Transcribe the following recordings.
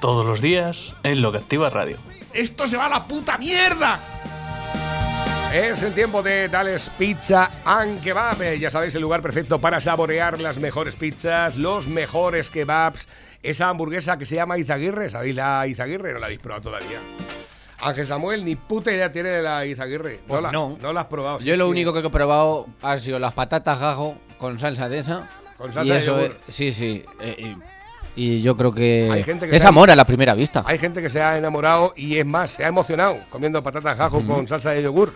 Todos los días en Lo que Activa Radio. ¡Esto se va a la puta mierda! Es el tiempo de Dales Pizza and Kebab. Eh, Ya sabéis, el lugar perfecto para saborear las mejores pizzas, los mejores kebabs. Esa hamburguesa que se llama Izaguirre, ¿sabéis la Izaguirre? No la habéis probado todavía. Ángel Samuel, ni puta idea tiene de la Izaguirre. Pues la, no. no la has probado. Yo sí, lo sí. único que he probado ha sido las patatas gajo con salsa de esa. Con y salsa de eso yogur. sí, sí. eh, y, y yo creo que, Hay gente que es ha- amor a la primera vista. Hay gente que se ha enamorado y es más, se ha emocionado comiendo patatas gajo con salsa de yogur.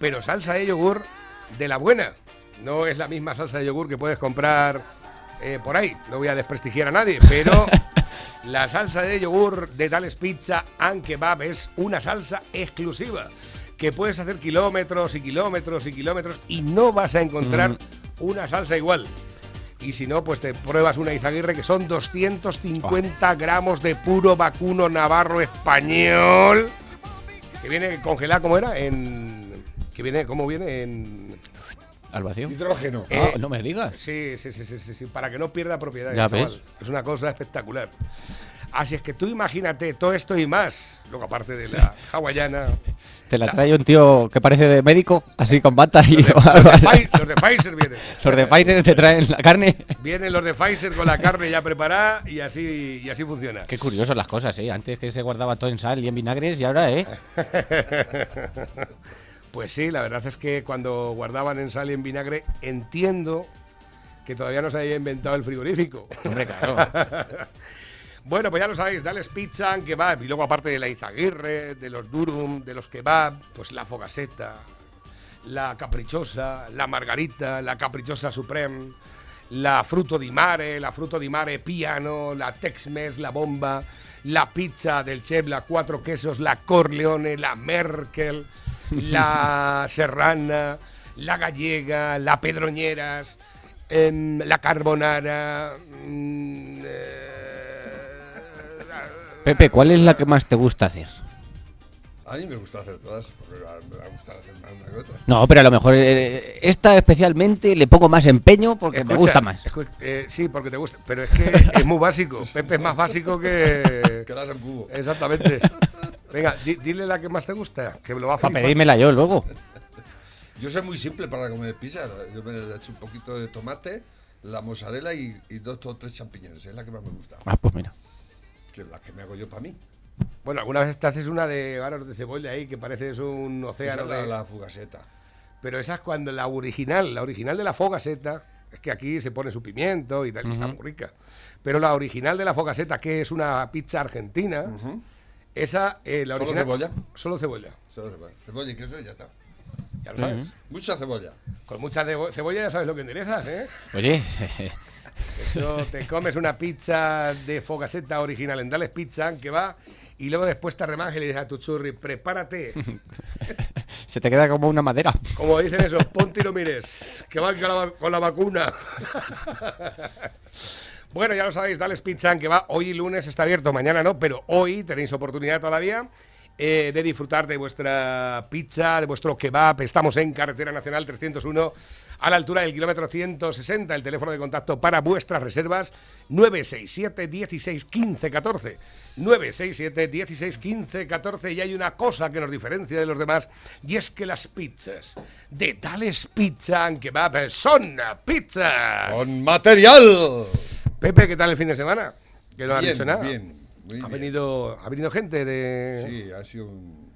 Pero salsa de yogur de la buena. No es la misma salsa de yogur que puedes comprar eh, por ahí. No voy a desprestigiar a nadie, pero la salsa de yogur de Tales Pizza and Kebab es una salsa exclusiva que puedes hacer kilómetros y kilómetros y kilómetros y no vas a encontrar una salsa igual. Y si no, pues te pruebas una Izaguirre que son 250 gramos de puro vacuno navarro español. Que viene congelada, ¿cómo era? En. Que viene, ¿cómo viene? En. Al vacío. Hidrógeno. Ah, Eh, no me digas. Sí, sí, sí, sí, sí, sí, para que no pierda propiedad. Ya chaval. ves. Es una cosa espectacular. Así es que tú imagínate todo esto y más. Luego, aparte de la hawaiana. Te la trae un tío que parece de médico, así con bata y. Los de, los de Pfi- los de Pfizer vienen. Los de Pfizer te traen la carne. Vienen los de Pfizer con la carne ya preparada y así, y así funciona. Qué curioso las cosas, ¿eh? Antes que se guardaba todo en sal y en vinagres y ahora, ¿eh? Pues sí, la verdad es que cuando guardaban en sal y en vinagre, entiendo que todavía no se había inventado el frigorífico. Hombre, claro. Bueno, pues ya lo sabéis, dales pizza kebab. Y luego, aparte de la Izaguirre, de los durum, de los kebab, pues la fogaseta, la caprichosa, la margarita, la caprichosa supreme, la fruto di mare, la fruto di mare piano, la Tex-Mex, la bomba, la pizza del chef, la cuatro quesos, la Corleone, la Merkel, la serrana, la gallega, la pedroñeras, em, la carbonara. mm, eh, Pepe, ¿cuál es la que más te gusta hacer? A mí me gusta hacer todas, porque me va a gustar hacer más una que otra. No, pero a lo mejor eh, esta especialmente le pongo más empeño porque me gusta más. eh, sí, porque te gusta. Pero es que es muy básico. Pepe es más básico que. Que das el cubo. Exactamente. Venga, di- dile la que más te gusta, que me lo va a Para pedírmela yo luego. Yo soy muy simple para comer pizza. Yo me he hecho un poquito de tomate, la mozzarella y, y dos o tres champiñones. Es la que más me gusta. Ah, pues mira. Que es la que me hago yo para mí. Bueno, alguna vez te haces una de granos de cebolla ahí, que parece es un Esa océano es la, de- la fugaseta. Pero esa es cuando la original, la original de la fogaseta, es que aquí se pone su pimiento y tal, y está muy rica. Pero la original de la fogaseta, que es una pizza argentina, esa, eh, la ¿Solo original... cebolla? Solo cebolla, Solo cebolla. Cebolla y queso y ya está. ya lo sabes. Mucha cebolla. Con mucha cebo- cebolla ya sabes lo que enderezas, ¿eh? Oye, Eso te comes una pizza de fogaseta original en Dales Pizza, que va, y luego después te remajes y le dices a tu churri, prepárate. se te queda como una madera. Como dicen esos, ponte y no mires, que van con la, va- con la vacuna. bueno, ya lo sabéis, Dales Pizza, que va, hoy lunes está abierto, mañana no, pero hoy tenéis oportunidad todavía eh, de disfrutar de vuestra pizza, de vuestro kebab. Estamos en Carretera Nacional 301, a la altura del kilómetro 160. El teléfono de contacto para vuestras reservas, 967 16 15 14. 967 16 15 14 y hay una cosa que nos diferencia de los demás y es que las pizzas de tales pizza and kebab son pizzas. ¡Con material! Pepe, ¿qué tal el fin de semana? Que no has Bien, dicho nada. bien, muy ha bien. venido ha venido gente de Sí, ha sido un...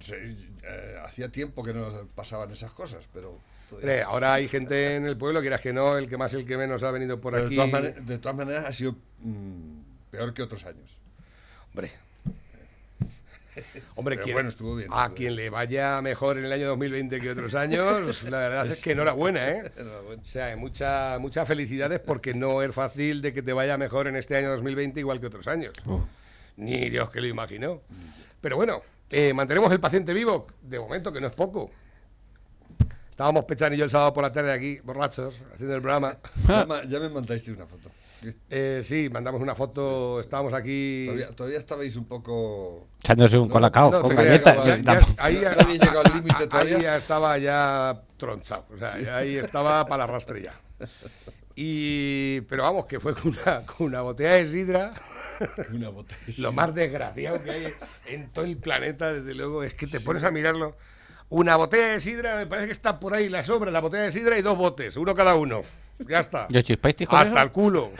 sé, eh, hacía tiempo que no pasaban esas cosas, pero... Hombre, ahora hay gente en el pueblo, quieras que no, el que más, el que menos ha venido por Pero aquí. de, todas mane- de todas maneras ha sido mm, peor que otros años. Hombre. Hombre, quien- bueno, estuvo bien, a estuvo quien le vaya mejor en el año 2020 que otros años, la verdad es que enhorabuena, ¿eh? Enhorabuena. O sea, mucha- muchas felicidades porque no es fácil de que te vaya mejor en este año 2020 igual que otros años. Ni Dios que lo imaginó. Pero bueno, eh, mantenemos el paciente vivo, de momento que no es poco. Estábamos Pechan y yo el sábado por la tarde aquí, borrachos, haciendo el programa. Ya, me mandaste una foto. Eh, sí, mandamos una foto, estábamos aquí... Todavía, todavía estabais un poco. Echándose un colacao No, con galletas. ya- ya- ya- tampoco. ahí, ya- No habéis llegado al límite ahí todavía. ya estaba ya tronchado, o sea, ahí estaba para la rastre ya. Y, pero vamos, que fue con una, con una botella de sidra, Una botella. lo más desgraciado que hay en todo el planeta, desde luego, es que te pones a mirarlo. Una botella de sidra, me parece que está por ahí la sobra, la botella de sidra y dos botes, uno cada uno. Ya está. ¿Y chispáis con Hasta eso? el culo.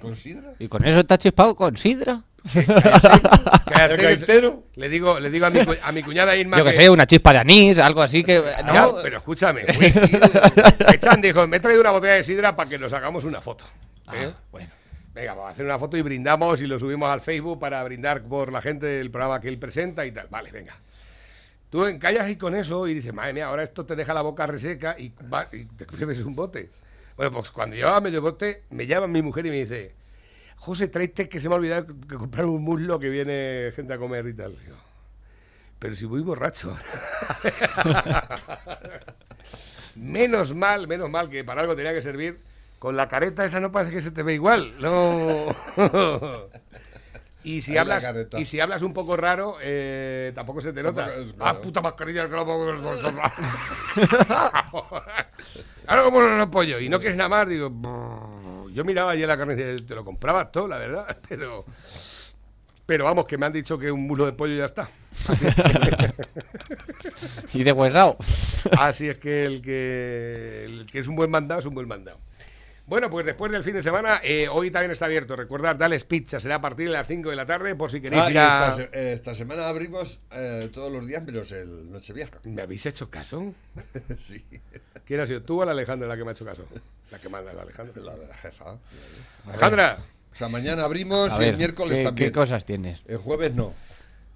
¿Con sidra? ¿Y con eso está chispado con sidra? Cállate, ¿El gaitero? Le digo, le digo a mi, cu- a mi cuñada Irma Yo que sé, una chispa de anís, algo así que... Ya, No, pero escúchame. Echan dijo, me he traído una botella de sidra para que nos hagamos una foto. ¿eh? bueno. Venga, vamos a hacer una foto y brindamos y lo subimos al Facebook para brindar por la gente del programa que él presenta y tal. Vale, venga. Tú encallas ahí con eso y dices, madre mía, ahora esto te deja la boca reseca y, te bebes un bote. Bueno, pues cuando llevaba medio bote, me llama mi mujer y me dice, José, tráete que se me ha olvidado que comprar un muslo que viene gente a comer y tal. Digo, pero si voy borracho. menos mal, menos mal que para algo tenía que servir. Con la careta esa no parece que se te ve igual. No. y si Ahí hablas y si hablas un poco raro, eh, tampoco se te nota. Es claro. Ah, puta mascarilla no ver. Ahora como no lo pollo y no quieres nada más, digo, yo miraba allí en la carnicería, te lo compraba todo, la verdad, pero pero vamos, que me han dicho que un muslo de pollo ya está. Y de huesao. Así es que el que el que es un buen mandado es un buen mandado. Bueno, pues después del fin de semana, eh, hoy también está abierto. Recordad, Dales Pizza será a partir de las 5 de la tarde, por si queréis Ah, ir a... esta, se- esta semana abrimos eh, todos los días menos el Nochevieja. ¿Me habéis hecho caso? sí. ¿Quién ha sido tú o la Alejandra la que me ha hecho caso? La que manda la Alejandra. La de la jefa. Alejandra. O sea, mañana abrimos y el miércoles ¿qué, también. ¿qué cosas tienes? El jueves no.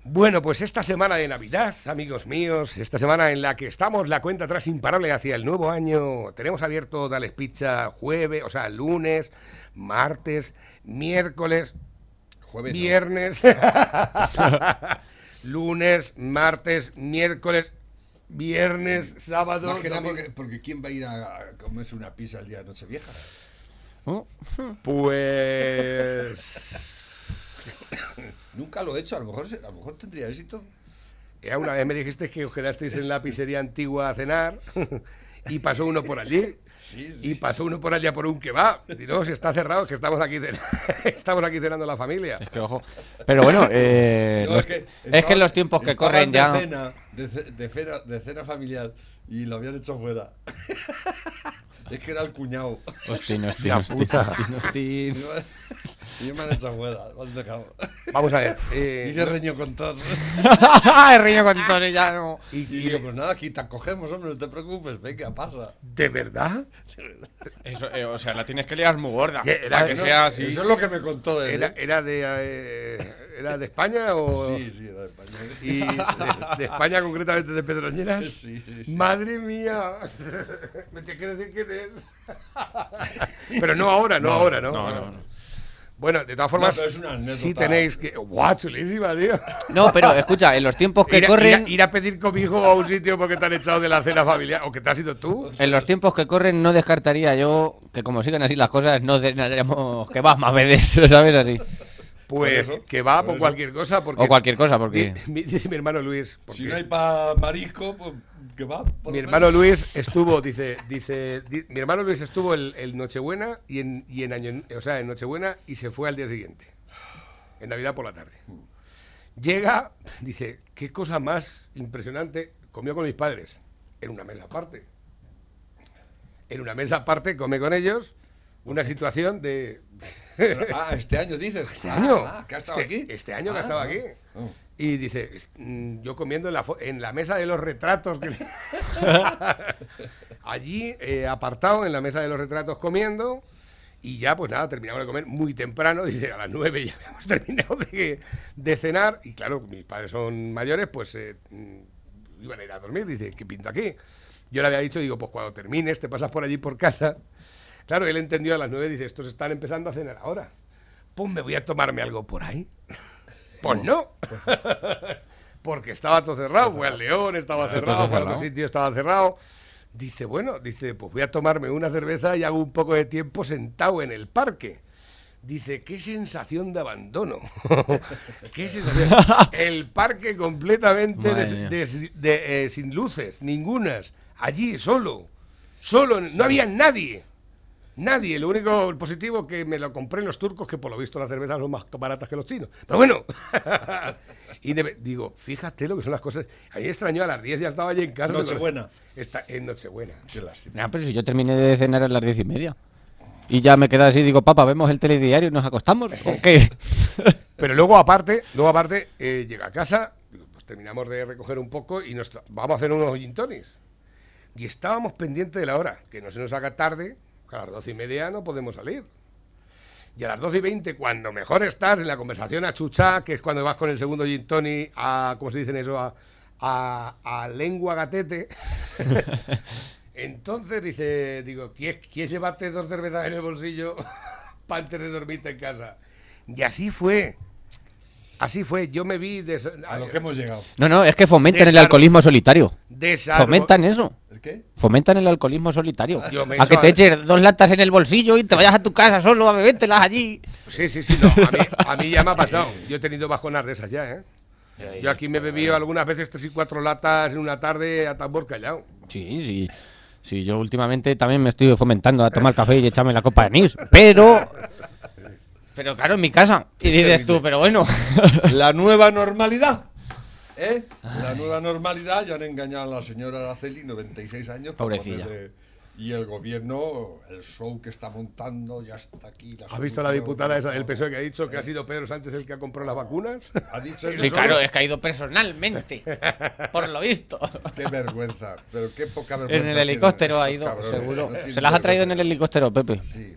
Bueno, pues esta semana de Navidad, amigos míos, esta semana en la que estamos la cuenta atrás imparable hacia el nuevo año, tenemos abierto Dales Pizza jueves, o sea, lunes, martes, miércoles, Jueves no. viernes, lunes, martes, miércoles, viernes, sábado. Más que nada domingo. porque, porque ¿quién va a ir a, a comerse una pizza el día de Nochevieja? Oh, Pues. Nunca lo he hecho, a lo mejor, a lo mejor tendría éxito. Ya una vez me dijiste que os quedasteis en la pizzería antigua a cenar y pasó uno por allí. Sí, sí. Y pasó uno por allá por un kebab. Y no, si está cerrado, es que estamos aquí, cen- estamos aquí cenando la familia. Es que ojo. Pero bueno, eh, No, los- es, que en los tiempos que corren de ya. Cena, de, de cena, de cena familiar y lo habían hecho fuera. Es que era el cuñado. Hostia, hostia, hostia, hostia, hostia. y yo me han hecho dejado. Vamos a ver. eh, Dice Reño con todos. El riño con Tony ya no. y- Y y- digo, pues nada, aquí te acogemos, hombre, no te preocupes, venga, pasa. ¿De verdad? Eso, eh, o sea, la tienes que liar muy gorda. Era- para que no, sea así. Eso es lo que me contó él. ¿Era, ¿eh? era de, eh, ¿Era de España o.? Sí, sí, de España. Y de, de España, concretamente de Pedroñeras. Sí, sí, sí. Madre mía. Me tienes que decir quién es. Pero no ahora, no, ahora, ¿no? no, no, no. Bueno, de todas formas, pero es una anécdota. sí tenéis que. ¡Guau, chulísima, tío! No, pero escucha, en los tiempos que ir, a- corren. ir a, ir a pedir cobijo a un sitio porque te han echado de la cena familiar. ¿O que te has ido tú? En los tiempos que corren no descartaría yo que como sigan así las cosas no cenaremos que vas más veces, ¿sabes? Así. Pues eso, que va por cualquier cosa. Porque O cualquier cosa, porque... Mi- Dice mi hermano Luis. porque Si no hay para marisco, pues que va. por mi hermano menos. Luis estuvo, dice, dice, di- mi hermano Luis estuvo el, el Nochebuena y en, y en año, o sea, en Nochebuena y se fue al día siguiente, en Navidad por la tarde. Llega, dice, qué cosa más impresionante, comió con mis padres, en una mesa aparte. En una mesa aparte, come con ellos, una situación de... Pero, ah, este año dices. Este año. Ah, que ha estado este, aquí. Este año que ha Ah, estado ah. aquí. Oh. Y dice, mm, yo comiendo en la, en la mesa de los retratos. que le- Allí, eh, apartado en la mesa de los retratos comiendo. Y ya, pues nada, terminamos de comer muy temprano. Dice, a las nueve ya habíamos terminado de, de cenar. Y claro, mis padres son mayores, pues eh, mm, iban a ir a dormir. Dice, ¿qué pinto aquí? Yo le había dicho, digo, pues cuando termines, te pasas por allí por casa. Claro, él entendió a las nueve, dice, estos están empezando a cenar ahora. Pues me voy a tomarme algo por ahí. Pues no. Porque estaba todo cerrado. Fue al León, estaba cerrado, fue a otro sitio, estaba cerrado. Dice, bueno, dice, pues voy a tomarme una cerveza y hago un poco de tiempo sentado en el parque. Dice, qué sensación de abandono. qué sensación. El parque completamente Madre des- mía. des- de, eh, sin luces, ningunas. Allí, solo. Solo, no había nadie. Nadie. Lo único positivo que me lo compré en los turcos, que por lo visto las cervezas son más baratas que los chinos. Pero bueno. y de- digo, fíjate lo que son las cosas. A mí me extrañó a las 10 ya estaba allí en casa. Nochebuena. Está en Nochebuena. Qué lástima. Nah, pero si yo terminé de cenar a las diez y media. Y ya me quedé así, digo, papá, ¿vemos el telediario y nos acostamos? ¿O qué? Pero luego aparte, luego aparte, eh, llega a casa, pues terminamos de recoger un poco y nos vamos a hacer unos gin. Y estábamos pendientes de la hora, que no se nos haga tarde, que a las doce y media no podemos salir. Y a las doce y veinte, cuando mejor estás en la conversación a chuchá, que es cuando vas con el segundo gin tonic a, ¿cómo se dicen eso? A, a, a lengua gatete. Entonces dice, digo, ¿quieres, ¿quieres llevarte dos cervezas en el bolsillo para antes de dormirte en casa? Y así fue. Así fue. Yo me vi des- A lo que hemos llegado. No, no, es que fomentan el Desar- alcoholismo solitario. desarmo- Fomentan eso. ¿El qué? Fomentan el alcoholismo solitario. Yo me A que te a- eches dos latas en el bolsillo y te vayas a tu casa solo a bebértelas allí. Sí, sí, sí. No, a, mí, a mí ya me ha pasado. Yo he tenido bajonas de esas ya, ¿eh? Yo aquí me he bebido algunas veces tres y cuatro latas en una tarde a tambor callado. Sí, sí. Sí, yo últimamente también me estoy fomentando a tomar café y echarme la copa de anís. Pero. Pero claro, en mi casa. Y dices tú, pero bueno. La nueva normalidad. ¿Eh? La nueva normalidad. Ya han engañado a la señora Araceli, 96 años. Pobrecilla. Y el gobierno, el show que está montando, ya está aquí. ¿Has visto a la diputada esa del PSOE que ha dicho que ha sido Pedro Sánchez el que ha comprado las vacunas? Ha dicho eso. Sí, claro, es que ha ido personalmente. Por lo visto. Qué vergüenza. Pero qué poca vergüenza. En el helicóptero ha ido, cabrones, seguro. no Se las ha traído en el helicóptero, Pepe. Sí.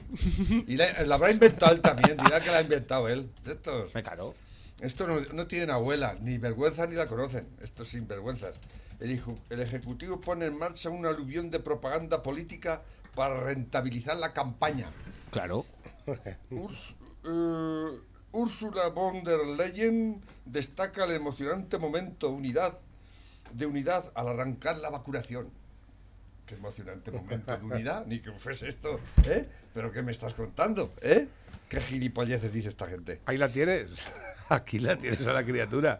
Y la, la habrá inventado él también. Dirá que la ha inventado él. Estos. Me caro. Esto no, no tienen abuela, ni vergüenza ni la conocen, estos sinvergüenzas. El, el Ejecutivo pone en marcha una aluvión de propaganda política para rentabilizar la campaña. Claro. Urs- eh, Úrsula von der Leyen destaca el emocionante momento unidad, de unidad al arrancar la vacunación. Qué emocionante momento de unidad, ni que fuese esto, ¿eh? ¿Pero qué me estás contando, eh? ¿Qué gilipolleces dice esta gente? Ahí la tienes. Aquí la tienes a la criatura.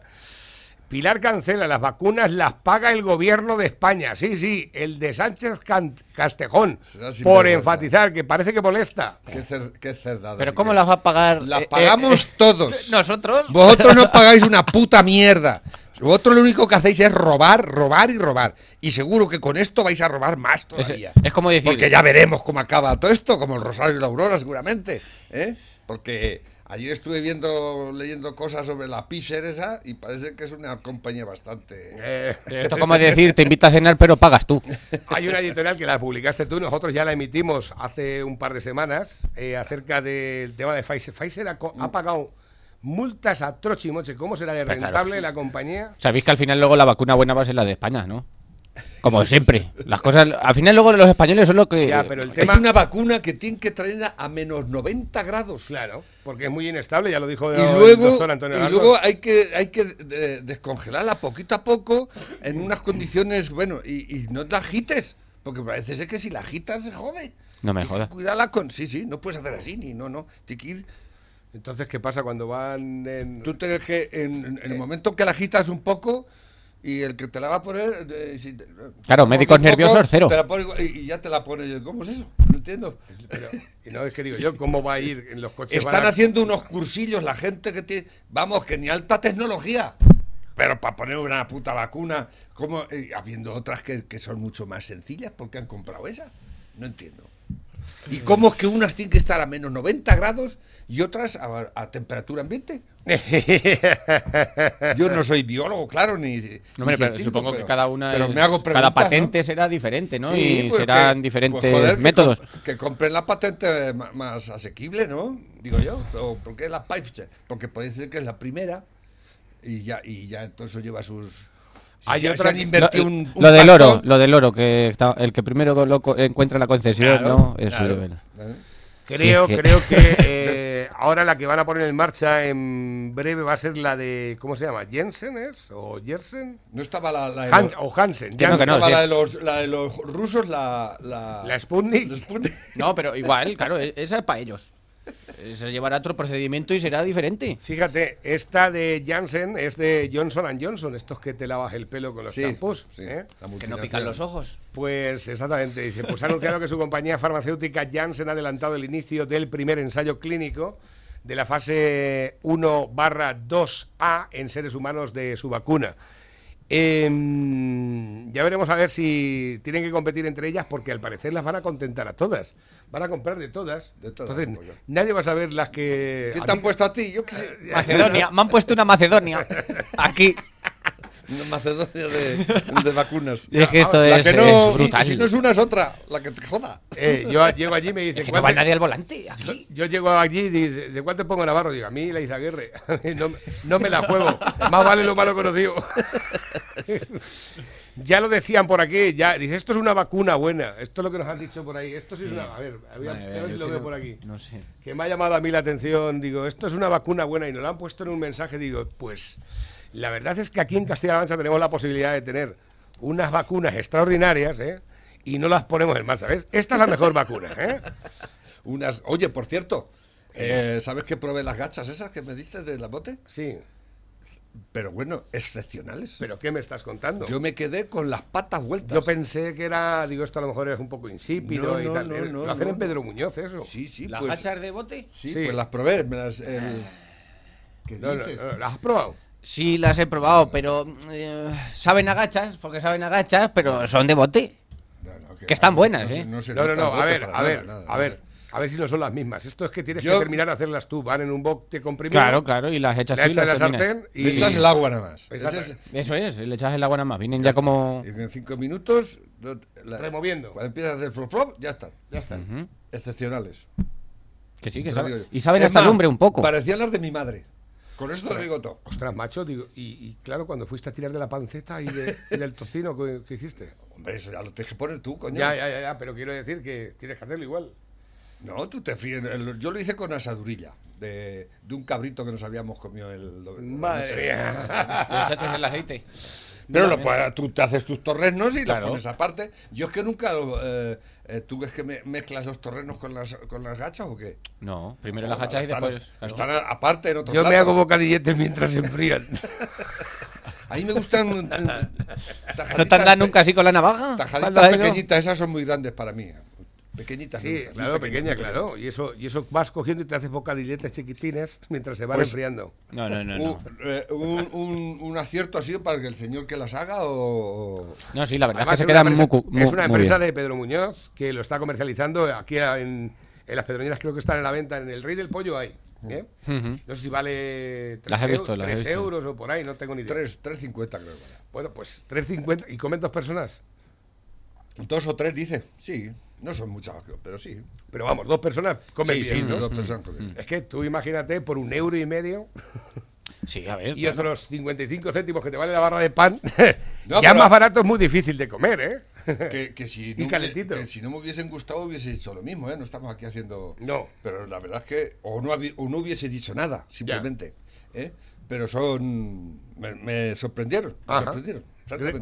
Pilar cancela las vacunas, las paga el gobierno de España. Sí, sí, el de Sánchez Can- Castejón. Por enfatizar, que parece que molesta. Qué, cer- qué cerdada. Pero ¿cómo que- las va a pagar? Las eh, eh, pagamos eh, todos. ¿Nosotros? Vosotros no pagáis una puta mierda. Vosotros lo único que hacéis es robar, robar y robar. Y seguro que con esto vais a robar más Es, todavía. es como decir. Porque ya veremos cómo acaba todo esto, como el Rosario y la Aurora, seguramente. ¿eh? Porque ayer estuve viendo, leyendo cosas sobre la Pfizer esa y parece que es una compañía bastante. Eh, Esto es como decir, te invito a cenar, pero pagas tú. hay una editorial que la publicaste tú, nosotros ya la emitimos hace un par de semanas eh, acerca del tema de Pfizer. Pfizer ha, co- ha pagado multas a troche y moche. ¿Cómo será de claro. rentable la compañía? Sabéis que al final luego la vacuna buena va a ser la de España, ¿no? Como siempre. Las cosas. Al final luego los españoles son lo que. Ya, pero el Es una vacuna que tienen que traerla a menos 90 grados. Claro, porque es muy inestable, ya lo dijo Y el luego, doctor Antonio y luego hay que, hay que eh, descongelarla poquito a poco en unas condiciones, bueno, y, y no la agites, porque parece ser que si la agitas se jode. No me jodas. Cuidarla con, sí, sí, no puedes hacer así, ni no, no. Tienes que ir, Entonces, ¿qué pasa cuando van en... tú te que en, en el momento que la agitas un poco y el que te la va a poner, eh, si te- Claro, médicos poco, nerviosos, cero. te la pone igual, y, y ya te la pone, ¿cómo es eso? No entiendo. Pero, y no es que digo yo, ¿cómo va a ir en los coches? Están haciendo unos cursillos la gente que tiene, vamos, que ni alta tecnología. Pero para poner una puta vacuna, como habiendo otras que, que son mucho más sencillas, porque han comprado esa? No entiendo. ¿Y cómo es que unas tienen que estar a menos 90 grados y otras a, a temperatura ambiente? Yo no soy biólogo, claro, ni. ni No, hombre, pero supongo que cada una. pero es- me hago cada patente ¿no? será diferente, ¿no? Sí, y pues serán que- diferentes pues joder, que métodos. comp- Que, compren la patente más asequible, ¿no? Digo yo. O ¿Por qué la Pfizer? Porque puede ser que es la primera y ya, y ya todo eso lleva sus. Hay otra Lo, un, un lo del oro, lo del oro, que está- el que primero lo encuentra la concesión, Claro, ¿no? Eso claro. bueno. Creo, Sí, es que- creo que eh, ahora la que van a poner en marcha en breve va a ser la de, ¿cómo se llama? ¿Jensen es? ¿O Jersen? No estaba la, la de Han- los, o Hansen. No, estaba sí. la de los, la de los rusos, la... La, La Sputnik. la Sputnik. No, pero igual, claro, e- esa es para ellos. Se llevará otro procedimiento y será diferente. Fíjate, esta de Janssen es de Johnson Johnson, estos que te lavas el pelo con los Sí, champús. sí, ¿eh? Que no pican los ojos. Pues exactamente, dice, pues ha anunciado que su compañía farmacéutica Janssen ha adelantado el inicio del primer ensayo clínico de la fase 1 barra 2A en seres humanos de su vacuna. Em, ya veremos a ver si tienen que competir entre ellas porque al parecer las van a contentar a todas. Van a comprar de todas. De todas, Entonces, nadie va a saber las que... ¿Qué te han puesto a ti? Yo qué sé. Macedonia, me han puesto una Macedonia. Aquí. Una Macedonia de, de vacunas. Y es que esto La es, que no, es brutal. si no es una es otra, la que te joda. Eh, yo llego allí y me dicen... Es que no va "¿Cuánto- nadie al volante. Aquí. Yo llego allí y dice, ¿de cuánto pongo Navarro? Digo, a mí la Izaguirre. no, no me la juego. Más vale lo malo conocido. Ya lo decían por aquí. Ya, dice, esto es una vacuna buena. Esto es lo que nos han dicho por ahí. Esto sí es una... A ver, a ver, Vale, a ver yo si lo veo por aquí. No sé. Que me ha llamado a mí la atención. Digo, esto es una vacuna buena y nos la han puesto en un mensaje. Digo, pues la verdad es que aquí en Castilla-La Mancha tenemos la posibilidad de tener unas vacunas extraordinarias, ¿eh? Y no las ponemos en marcha, ¿ves? Esta es la mejor vacuna, ¿eh? Unas, oye, por cierto, eh, ¿sabes que probé las gachas esas que me diste de la bote? Sí. Pero bueno, excepcionales. ¿Pero qué me estás contando? Yo me quedé con las patas vueltas. Yo pensé que era, digo, esto a lo mejor es un poco insípido No, y no, tal. no, Eh, no, lo hacen no, en Pedro Muñoz, eso. Sí, sí, ¿Las pues, hachas de bote? sí, Sí. pues las probé. Me las, el- ¿Qué No, no, dices? no, ¿Las has probado? Sí, las he probado, pero eh, saben a gachas, porque saben a gachas, pero son de bote. No, no, que están buenas, ¿eh? No, No, no, a ver, a ver, nada, a ver. A ver si no son las mismas. Esto es que tienes Yo- que terminar de hacerlas tú. Van en un bote comprimido. Claro, claro, y las echas Le echas en la sartén y... Le echas el agua nada más. Eso es, le echas el agua nada más. Vienen ya como. y en cinco minutos. la- Removiendo. Cuando empiezas a hacer flop flop, ya están. Ya está. Ujú. Excepcionales. Que sí, que Te saben. Y saben Es hasta más, lumbre un poco. Parecían las de mi madre. Con esto te digo todo. Ostras, macho, digo, y, y claro, cuando fuiste a tirar de la panceta y, de- y del tocino, ¿qué, qué hiciste? Hombre, eso ya lo tienes que poner tú, coño. Ya, ya, ya, ya, pero quiero decir que tienes que hacerlo igual. No, tú te fríes. el- Yo lo hice con asadurilla. De, de un cabrito que nos habíamos comido el. Madre mía. Te echaste el aceite. Pero Mira, lo puedes- tú te haces tus torrenos y Claro. los pones aparte. Yo es que nunca. lo, eh, eh, ¿Tú ves que me- mezclas los torrenos con las, con las gachas o qué? No, primero las hachas y Están- después. claro. Están aparte en otro Yo me hago bocadilletes mientras se enfrían. A mí me gustan. eh, ¿No te nunca así con la navaja? ¿Cuándo Tajaditas pequeñitas, esas son muy grandes para mí. Pequeñitas. Sí, gustan, claro, pequeña, claro. Y eso, y eso vas cogiendo y te haces bocadilletes chiquitines mientras se van Pues- enfriando. No, no, no. Un, No, eh, un, un- un acierto ha sido para que el señor que las haga o. no sí, la verdad Además, es que se es una quedan empresa, muy, muy- es una muy empresa bien. de Pedro Muñoz que lo está comercializando aquí en, en las Pedroñeras, creo que están en la venta. En el Rey del Pollo hay. ¿eh? No sé si vale 3, Las he visto, las he visto. euros o por ahí, no tengo ni idea. 3, 3.50 creo. que vale. Bueno, pues 3.50. ¿Y comen dos personas? Dos o tres, dice. Sí, no son muchas, pero sí. Pero vamos, dos personas comen sí, bien, sí, ¿no? dos personas comen bien. Es que tú imagínate por un euro y medio Sí, a ver. y claro. otros 55 céntimos que te vale la barra de pan, No, ya más barato es muy difícil de comer, ¿eh? Que, que si Y no, calentito. que si no me hubiesen gustado hubiese hecho lo mismo, ¿eh? No estamos aquí haciendo... No. Pero la verdad es que... O no, o no hubiese dicho nada, simplemente. ¿eh? Pero son... Me, me sorprendieron. Me sorprendieron.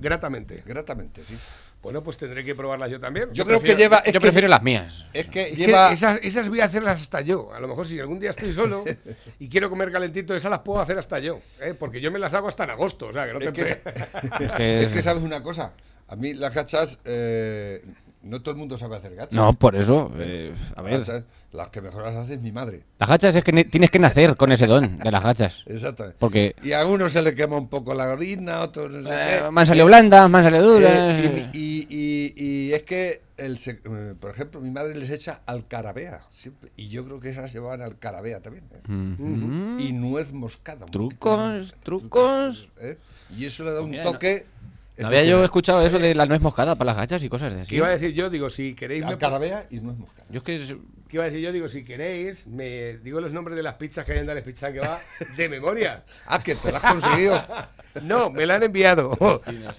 Gratamente. Gratamente, sí. Bueno, pues tendré que probarlas yo también. Yo creo que lleva... Es Yo que, prefiero las mías. Es que Es que lleva... esas, esas voy a hacerlas hasta yo. A lo mejor si algún día estoy solo y quiero comer calentito, esas las puedo hacer hasta yo. ¿eh? Porque yo me las hago hasta en agosto. O sea, que no Es te que, pe- Es que, es que sabes una cosa. A mí las gachas... eh, no todo el mundo sabe hacer gachas. No, por eso. eh, a ver. Gachas, Las que mejor las hace es mi madre. Las gachas es que ne- tienes que nacer con ese don de las gachas. Exactamente. Porque Y a uno se le quema un poco la orina, a otros no sé eh, qué. me han salido blandas, me han salido duras. Eh, y, y- y- y es que, el, eh, por ejemplo, mi madre les echa alcarabea. siempre, y yo creo que esas llevaban alcarabea también. ¿eh? Y nuez moscada. un Trucos, trucos. ¿eh? Y eso le da un Mira, no- toque. No había yo escuchado eso de la nuez moscada para las gachas y cosas de así. ¿Qué iba a decir yo? Digo, si queréis... me- Alcarabea y nuez moscada. Yo es que. ¿Qué iba a decir yo? Digo, si queréis, me digo los nombres de las pizzas que hay en Dales Pizza que va de memoria. Ah, que te la has conseguido. No, me la han enviado.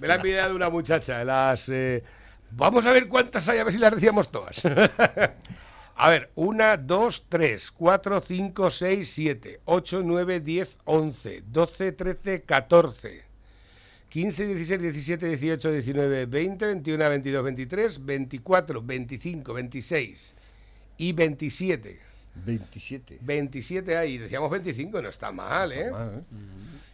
Me la ha enviado una muchacha. Las, eh, vamos a ver cuántas hay, a ver si las decíamos todas. A ver, 1, 2, 3, 4, 5, 6, 7, 8, 9, 10, 11, 12, 13, 14, 15, 16, 17, 18, 19, 20, 21, 22, 23, 24, 25, 26 y 27. 27. 27 ahí, decíamos 25, no está mal, ¿eh? Ah, ¿eh?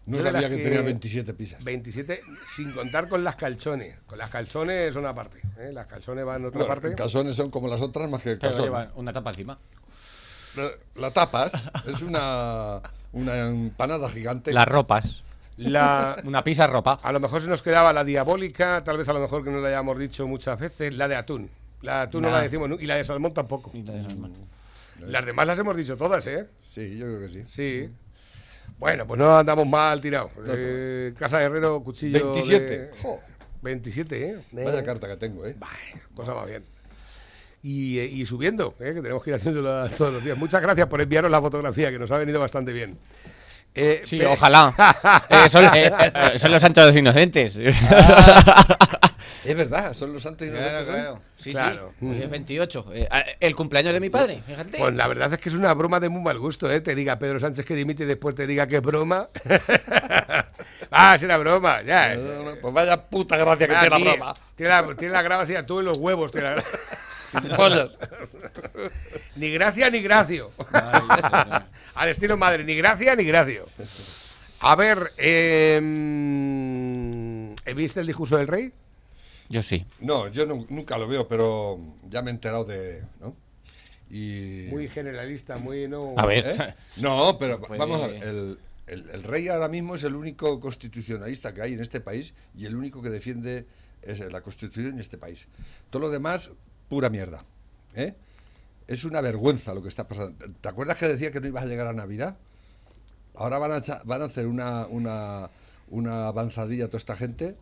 No Yo de sabía las que, que- tenía 27 pizzas. 27 sin contar con las calzones. Con las calzones son aparte. ¿eh? Las calzones van en otra Bueno, parte. calzones son como las otras, más que Pero calzones. llevan una tapa encima. La, la tapas es una, una empanada gigante. Las ropas. La, Una pizza ropa. a lo mejor se nos quedaba la diabólica, tal vez a lo mejor que no la hayamos dicho muchas veces, la de atún. La de atún no la decimos nu- y la de salmón tampoco. Las demás las hemos dicho todas, ¿eh? Sí, yo creo que sí. Sí. Bueno, pues no andamos mal tirados. Eh, Casa Guerrero, cuchillo. 27. de- Jo, 27, ¿eh? vaya Eh. carta que tengo, ¿eh? Vale, cosa va bien. Y, eh, y subiendo, ¿eh? que tenemos que ir haciéndolo todos los días. Muchas gracias por enviaros la fotografía, que nos ha venido bastante bien. Eh, Sí, pe- ojalá. Eh, son, eh, son los santos inocentes. Es verdad, son los santos inocentes. Sí, Claro. sí. Hoy es 28. Eh, ah, el cumpleaños de mi padre, fíjate. Pues la verdad es que es una broma de muy mal gusto, ¿eh? Te diga Pedro Sánchez que dimite y después te diga que es broma. ah, será broma, ya. Pues vaya puta gracia que Ah, tiene la tiene- broma. Tiene la, tiene la grava así a tú en los huevos. tiene la-. ni gracia ni gracio. Al estilo madre, ni gracia ni gracio. A ver, eh, ¿viste el discurso del rey? Yo sí. No, yo nu- nunca lo veo, pero ya me he enterado de. ¿no? Y. Muy generalista, muy no. A ver. ¿Eh? No, pero Puede- vamos a ver. El, el- el rey ahora mismo es el único constitucionalista que hay en este país y el único que defiende es la constitución en este país. Todo lo demás, pura mierda. ¿eh? Es una vergüenza lo que está pasando. ¿Te acuerdas que decía que no ibas a llegar a Navidad? Ahora van a, van a hacer una, una, una avanzadilla toda esta gente.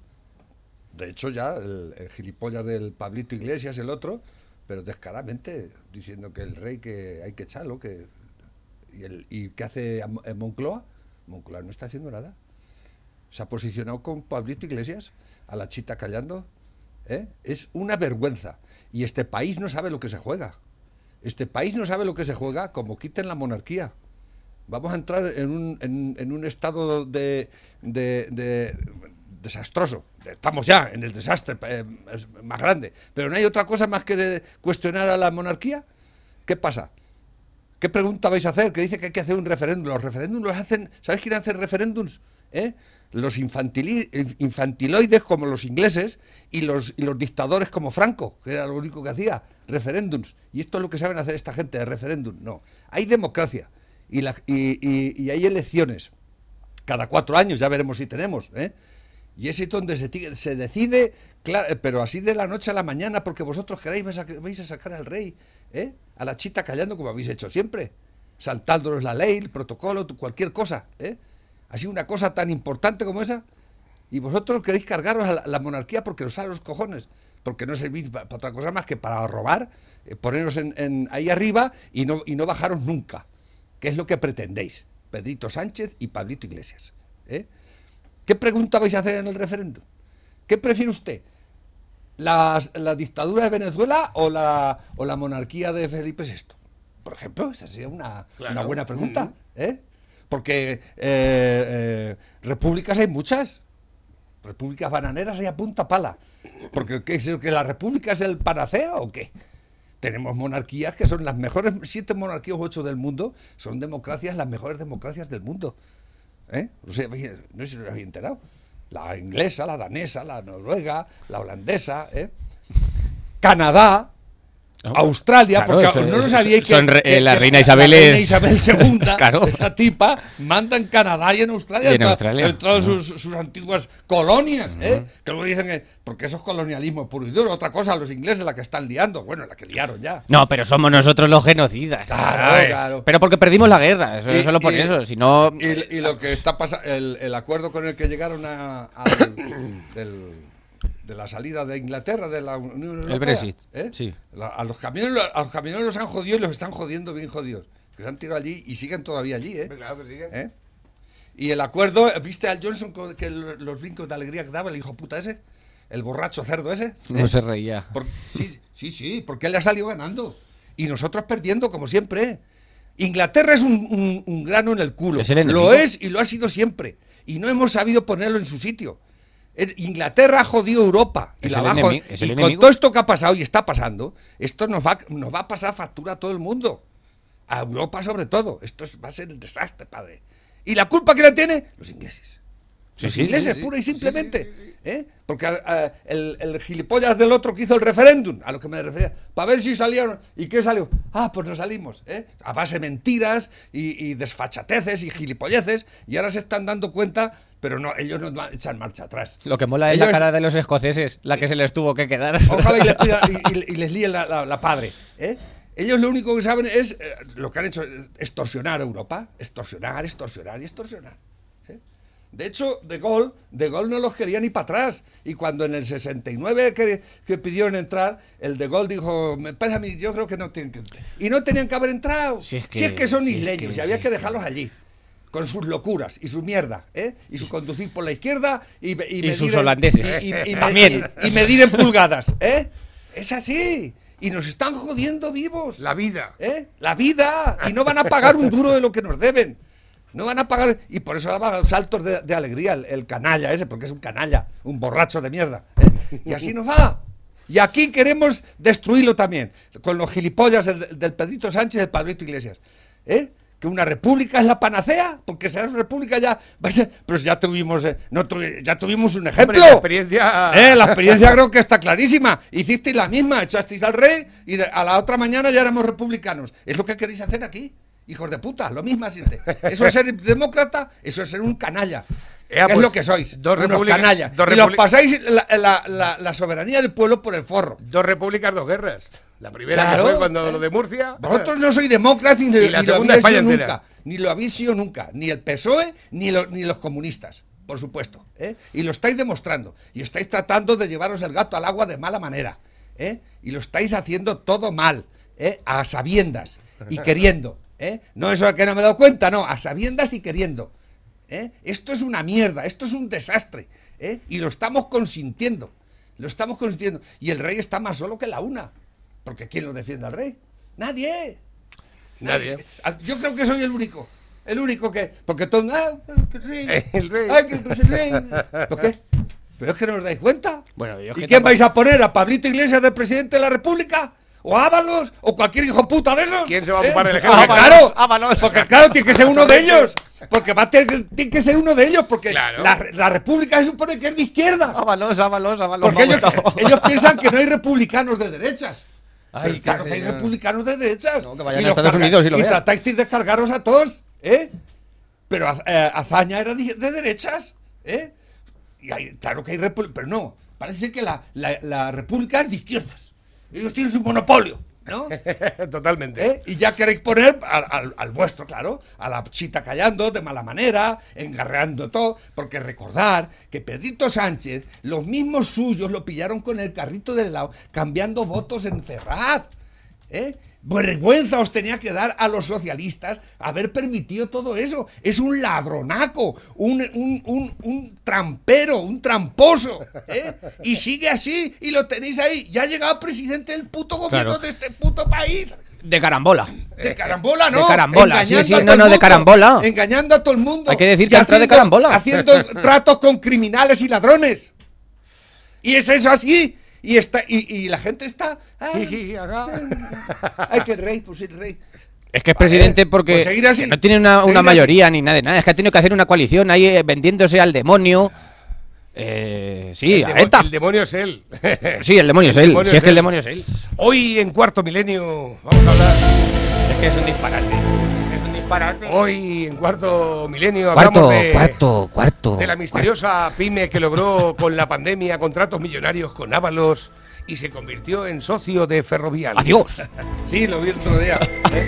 De hecho, ya el, gilipollas del Pablito Iglesias, el otro, pero descaradamente diciendo que el rey que hay que echarlo, que ¿Y, el, ¿Y qué hace Am- eh, Moncloa? Moncloa no está haciendo nada. Se ha posicionado con Pablito Iglesias, a la chita callando. ¿eh? Es una vergüenza. Y este país no sabe lo que se juega. Este país no sabe lo que se juega como quiten la monarquía. Vamos a entrar en un, en, en un estado de, de- de- desastroso. Estamos ya en el desastre eh, más grande. Pero no hay otra cosa más que de cuestionar a la monarquía. ¿Qué pasa? ¿Qué pregunta vais a hacer? Que dice que hay que hacer un referéndum. Los referéndums los hacen. ¿Sabes quién hace referéndums? ¿Eh? Los infantiloides como los ingleses y los, y los dictadores como Franco, que era lo único que hacía, referéndums. Y esto es lo que saben hacer esta gente de referéndum. No. Hay democracia y, la- y- y- hay elecciones. Cada cuatro años, ya veremos si tenemos. ¿eh? Y es donde se, se decide, claro, pero así de la noche a la mañana, porque vosotros queréis vais a, sacar al rey, ¿eh? a la chita callando como habéis hecho siempre, saltándonos la ley, el protocolo, cualquier cosa. ¿eh? Así una cosa tan importante como esa, y vosotros queréis cargaros a la, la monarquía porque os sale los cojones, porque no servís para otra cosa más que para robar, eh, poneros en, en- ahí arriba y no, y no bajaros nunca, que es lo que pretendéis, Pedrito Sánchez y Pablito Iglesias. ¿eh? ¿Qué pregunta vais a hacer en el referéndum? ¿Qué prefiere usted? ¿La, la dictadura de Venezuela o la, o la monarquía de Felipe VI? Por ejemplo, esa sería una, Claro. una buena pregunta. ¿eh? Porque eh, eh, repúblicas hay muchas. Repúblicas bananeras hay a punta pala. Porque ¿qué es que la república es el panacea o qué? Tenemos monarquías que son las mejores, siete monarquías o ocho del mundo, son democracias, las mejores democracias del mundo. ¿Eh? No sé, si os habéis enterado. La inglesa, la danesa, la noruega, la holandesa, ¿eh? Canadá, Australia, claro, porque eso- no lo sabíais que, re- que- la que reina Isabel reina Isabel II, Claro. esa tipa, manda en Canadá y en Australia, Y en Australia. en todas sus, sus antiguas colonias, ¿eh? que luego dicen que, porque eso es colonialismo puro y duro, otra cosa, los ingleses la que están liando, bueno, la que liaron ya. No, pero somos nosotros los genocidas. Claro, claro. Pero porque perdimos la guerra, eso, Y- solo por y- eso. Si no. Y, y lo que está pasando, el, el acuerdo con el que llegaron a, al- del- de la salida de Inglaterra de la Unión Europea. Brexit, ¿eh? sí. La- a, los camioneros, a los camioneros los han jodido y los están jodiendo bien jodidos. Que se han tirado allí y siguen todavía allí, ¿eh? Claro que siguen. ¿Eh? Y el acuerdo, ¿viste al Johnson con que lo- los brincos de alegría que daba el hijo puta ese? El borracho cerdo ese. No ¿Eh? se reía. Por- sí, sí, sí, porque él le ha salido ganando. Y nosotros perdiendo, como siempre. Inglaterra es un, un- un grano en el culo. Es el lo es y lo ha sido siempre. Y no hemos sabido ponerlo en su sitio. El- Inglaterra jodió Europa y la con enemigo. todo esto que ha pasado y está pasando, esto nos va, nos va a pasar factura a todo el mundo. A Europa sobre todo. Esto es- va a ser el desastre, padre. ¿Y la culpa que la tiene? Los ingleses. Sí, Los sí, ingleses, sí, pura y simplemente. ¿eh? Porque ah, el, el gilipollas del otro que hizo el referéndum, a lo que me refería, para ver si salieron. ¿Y qué salió? Ah, pues no salimos. ¿eh? A base de mentiras y, y desfachateces y gilipolleces. Y ahora se están dando cuenta, pero no, ellos no echan marcha atrás. Lo que mola es la Ellos- cara de los escoceses, la que se les tuvo que quedar. Ojalá y les, pida- y- y- les líen la, la- la padre. ¿eh? Ellos lo único que saben es eh, lo que han hecho, es extorsionar a Europa. Extorsionar, extorsionar y extorsionar. ¿eh? De hecho, De Gaulle, De Gaulle no los quería ni para atrás. Y cuando en el 69 que, que pidieron entrar, el De Gaulle dijo, me parece a mí, yo creo que no tienen que Y no tenían que haber entrado. Si es que- son si es isleños que- y había si que es que- dejarlos allí. Con sus locuras y su mierda, ¿eh? Y su conducir por la izquierda y, y, Y medir sus en- holandeses. y- y- y- También. y- y medir en pulgadas, ¿eh? Es así. Y nos están jodiendo vivos. La vida. ¿eh? La vida. Y no van a pagar un duro de lo que nos deben. No van a pagar. Y por eso daba saltos de, de alegría el, el canalla ese, porque es un canalla, un borracho de mierda. ¿eh? Y así nos va. Y aquí queremos destruirlo también, con los gilipollas del, del Pedrito Sánchez y del Pablito Iglesias. ¿eh? Que una república es la panacea, porque ser república ya ser- Pero ya tuvimos, eh, no tuvi- ya tuvimos un Hombre, ejemplo. la experiencia. Eh, la experiencia creo que está clarísima. Hicisteis la misma, echasteis al rey y de- a la otra mañana ya éramos republicanos. Es lo que queréis hacer aquí, hijos de puta, lo mismo así. Eso es ser demócrata, eso es ser un canalla. Ea, que es pues, lo que sois, dos repúblicas- canallas. dos y los republi- pasáis la, la- la- la soberanía del pueblo por el forro. Dos repúblicas, dos guerras. La primera Claro. que fue cuando lo de Murcia. Vosotros no sois demócratas ni, Y la ni lo segunda habéis sido España entera. nunca. Ni lo habéis sido nunca. Ni el PSOE ni, lo- ni los comunistas, por supuesto. ¿eh? Y lo estáis demostrando. Y estáis tratando de llevaros el gato al agua de mala manera. ¿eh? Y lo estáis haciendo todo mal. ¿eh? A sabiendas y queriendo. ¿eh? No eso que no me he dado cuenta, no. A sabiendas y queriendo. ¿eh? Esto es una mierda. Esto es un desastre. ¿eh? Y lo estamos consintiendo. Lo estamos consintiendo. Y el rey está más solo que la una. Porque ¿quién lo defiende al rey? Nadie. Nadie. Ah, Yo creo que soy el único. El único que. Porque todo. Ah, que el rey. El rey. Ay, que el rey. ¿Por qué? Pero es que no os dais cuenta. Bueno, yo ¿Y quién tampoco- vais a poner? ¿A Pablito Iglesias de presidente de la República? ¿O Ábalos? ¿O cualquier hijo puta de esos? ¿Quién se va a ¿Eh? ocupar del ejército? Porque Ábalos, claro, Ábalos. porque claro, tiene que ser uno de ellos. Porque va a tener, tiene que ser uno de ellos. Porque Claro. la, la República se supone que es de izquierda. Ábalos, ábalos, ábalos. Porque ellos piensan que no hay republicanos de derechas. Ay, Pero claro que hay republicanos de derechas. No, que vayan Y a los Estados carga- Unidos y lo vean. de descargaros a todos, ¿eh? Pero eh, Azaña era de, de derechas, ¿eh? Y hay- claro que hay pero no. Parece que la, la- la república es de izquierdas. Ellos tienen su monopolio, ¿no? Totalmente. ¿Eh? Y ya queréis poner al, al- al vuestro, claro, a la chita callando de mala manera, engarreando todo, porque recordar que Pedrito Sánchez, los mismos suyos lo pillaron con el carrito del helado, cambiando votos en Ferraz. ¿eh? Vergüenza os tenía que dar a los socialistas haber permitido todo eso. Es un ladronaco, un, un- un- un trampero, un tramposo. ¿eh? Y sigue así y lo tenéis ahí. Ya ha llegado presidente del puto gobierno Claro. de este puto país. De carambola. De carambola, ¿no? De carambola, Engañando sí, no, el de mundo, carambola. Engañando a todo el mundo. Hay que decir que entra de carambola. Haciendo tratos con criminales y ladrones. Y es eso así. Y, está, y, y la gente está. ah, Sí, sí, sí, acá. Ay, que el rey, pues el rey. Es que es presidente porque pues seguir así. que no tiene una, una así. mayoría ni nada de nada. Es que ha tenido que hacer una coalición ahí eh, vendiéndose al demonio. Eh, sí, el, a ETA. el demonio es él. Sí, el demonio es El él. demonio Si es es que el demonio es él. Hoy en cuarto milenio vamos a hablar. Es que es un disparate. Disparate. Hoy en cuarto milenio Cuarto, hablamos de, cuarto, cuarto. de la misteriosa pyme que logró con la pandemia contratos millonarios con Ábalos y se convirtió en socio de Ferrovial. Adiós. Sí, lo vi el otro día.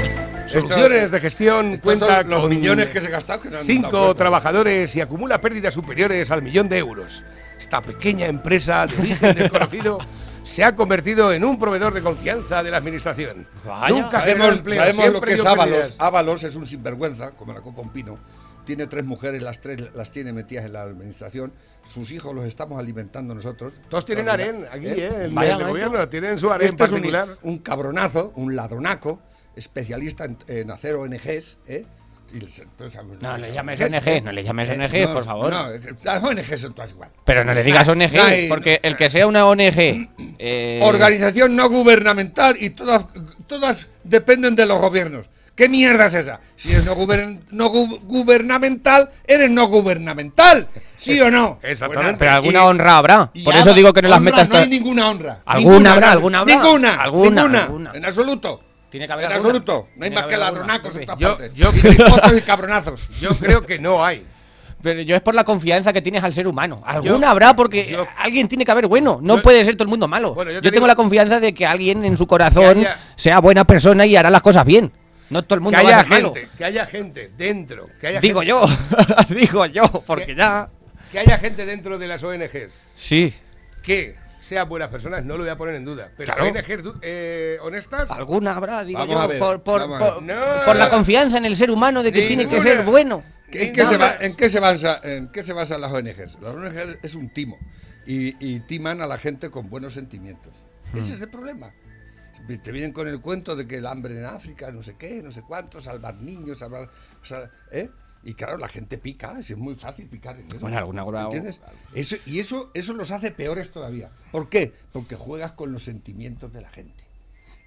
Soluciones de gestión cuenta los con millones que se gastaron que no cinco trabajadores y acumula pérdidas superiores al millón de euros. Esta pequeña empresa de origen desconocido se ha convertido en un proveedor de confianza de la administración. Vaya. Nunca Sabemos, empleo, sabemos lo que es Ábalos. Ábalos es un sinvergüenza, como la copa un pino. tiene tres mujeres, las tres las tiene metidas en la administración. Sus hijos los estamos alimentando nosotros. Todos tienen harén aquí, ¿eh? ¿eh? El, Vaya, el gobierno tienen su harén Este es un, particular. un cabronazo, un ladronaco, especialista en, en hacer ONGs, ¿eh? Y No le llames ONG, ¿eh? no le llames ONG, por favor. No, las ONGs son todas igual. Pero no le digas ONG, hay- porque el que sea una ONG. eh, Organización no gubernamental y todas, todas dependen de los gobiernos. ¿Qué mierda es esa? Si es no, gubern- no gu- gubernamental, eres no gubernamental. ¿Sí o no? Exactamente. Pero alguna y- honra habrá. Por eso digo que no las metas No hay ninguna honra. Alguna Ninguna, habrá, alguna habrá. Ninguna, Alguna, ninguna, alguna. En absoluto. Tiene que haber En alguna. absoluto. No hay más que ladronacos en todas Yo- partes. yo- Y chisposos y cabronazos. Yo creo que no hay. Pero yo es por la confianza que tienes al ser humano. Alguna Yo- habrá porque yo- alguien tiene que haber bueno. No Yo- puede ser todo el mundo malo. Bueno, yo yo te tengo la confianza de que alguien en su corazón haya- sea buena persona y hará las cosas bien. No todo el mundo Que va a haya ser malo. gente, que haya gente dentro. Que haya Digo gente- yo, digo yo, porque Que- ya. Que haya gente dentro de las ONGs Sí, que sean buenas personas, no lo voy a poner en duda. Pero Claro. ONGs du- eh, honestas, alguna habrá, digo Vamos yo, ver, por, por- vamos a ver. por- No. por la confianza en el ser humano de que tiene que ser bueno. ¿En qué, se va- en qué se basa, ¿En qué se basan las ONGs? Las ONGs es un timo y, y timan a la gente con buenos sentimientos. Ese es el problema. Te vienen con el cuento de que el hambre en África, no sé qué, no sé cuánto, salvar niños, salvar... sal- ¿eh? Y claro, la gente pica, es muy fácil picar en eso. Bueno, alguna hora- ¿Entiendes? Eso- y eso, eso los hace peores todavía. ¿Por qué? Porque juegas con los sentimientos de la gente.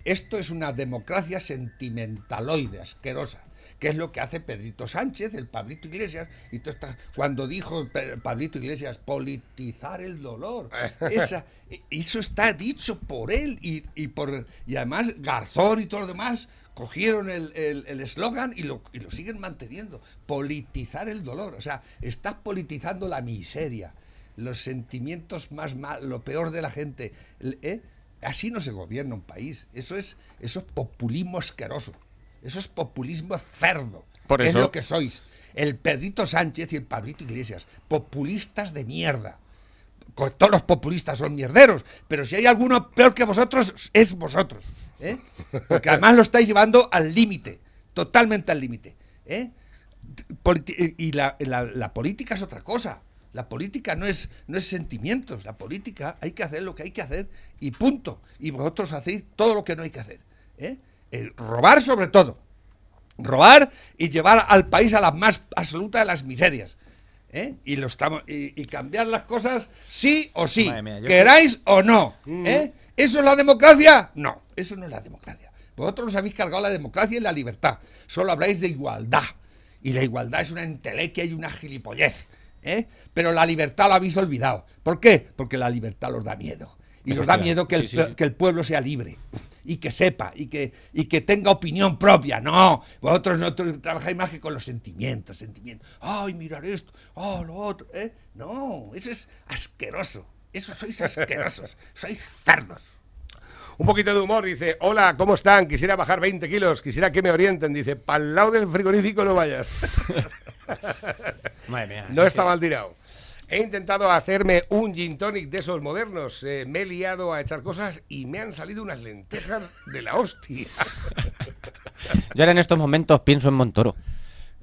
Esto es una democracia sentimentaloide, asquerosa, que es lo que hace Pedrito Sánchez, el Pablito Iglesias, y tú estás, cuando dijo Pablito Iglesias, politizar el dolor. Esa, e- eso está dicho por él y, y por y además Garzón y todo lo demás cogieron el el- el eslogan y, lo, y lo siguen manteniendo. Politizar el dolor. O sea, estás politizando la miseria, los sentimientos más mal, lo peor de la gente. ¿eh? Así no se gobierna un país. Eso es, eso es populismo asqueroso. Eso es populismo cerdo. Por eso- Es lo que sois. El Pedrito Sánchez y el Pablito Iglesias. Populistas de mierda. Todos los populistas son mierderos. Pero si hay alguno peor que vosotros, es vosotros. ¿Eh? Porque además lo estáis llevando al límite. Totalmente al límite. ¿eh? Y la, la- la política es otra cosa. La política no es, no es sentimientos. La política hay que hacer lo que hay que hacer y punto. Y vosotros hacéis todo lo que no hay que hacer. ¿eh? El robar sobre todo. Robar y llevar al país a la más absoluta de las miserias. ¿eh? Y, lo estamos, y, y cambiar las cosas sí o sí. Mía, queráis o no. ¿eh? ¿Eso es la democracia? No, eso no es la democracia. Vosotros os habéis cargado la democracia y la libertad. Solo habláis de igualdad. Y la igualdad es una entelequia y una gilipollez. ¿eh? Pero la libertad la habéis olvidado. ¿Por qué? Porque la libertad os da miedo. Y os da miedo que el, Sí, sí, sí. que el pueblo sea libre. Y que sepa, y que, y que tenga opinión propia. No, vosotros no tra- trabajáis más que con los sentimientos, sentimientos. Ay, mirar esto, oh, lo otro. ¿eh? No, eso es asqueroso. Eso sois asquerosos. sois cerdos. Un poquito de humor, dice, hola, ¿cómo están? Quisiera bajar 20 kilos, quisiera que me orienten. Dice, para el lado del frigorífico no vayas. Madre mía, no es está que- mal tirado. He intentado hacerme un gin tonic de esos modernos. eh, me he liado a echar cosas y me han salido unas lentejas de la hostia. Yo ahora en estos momentos pienso en Montoro.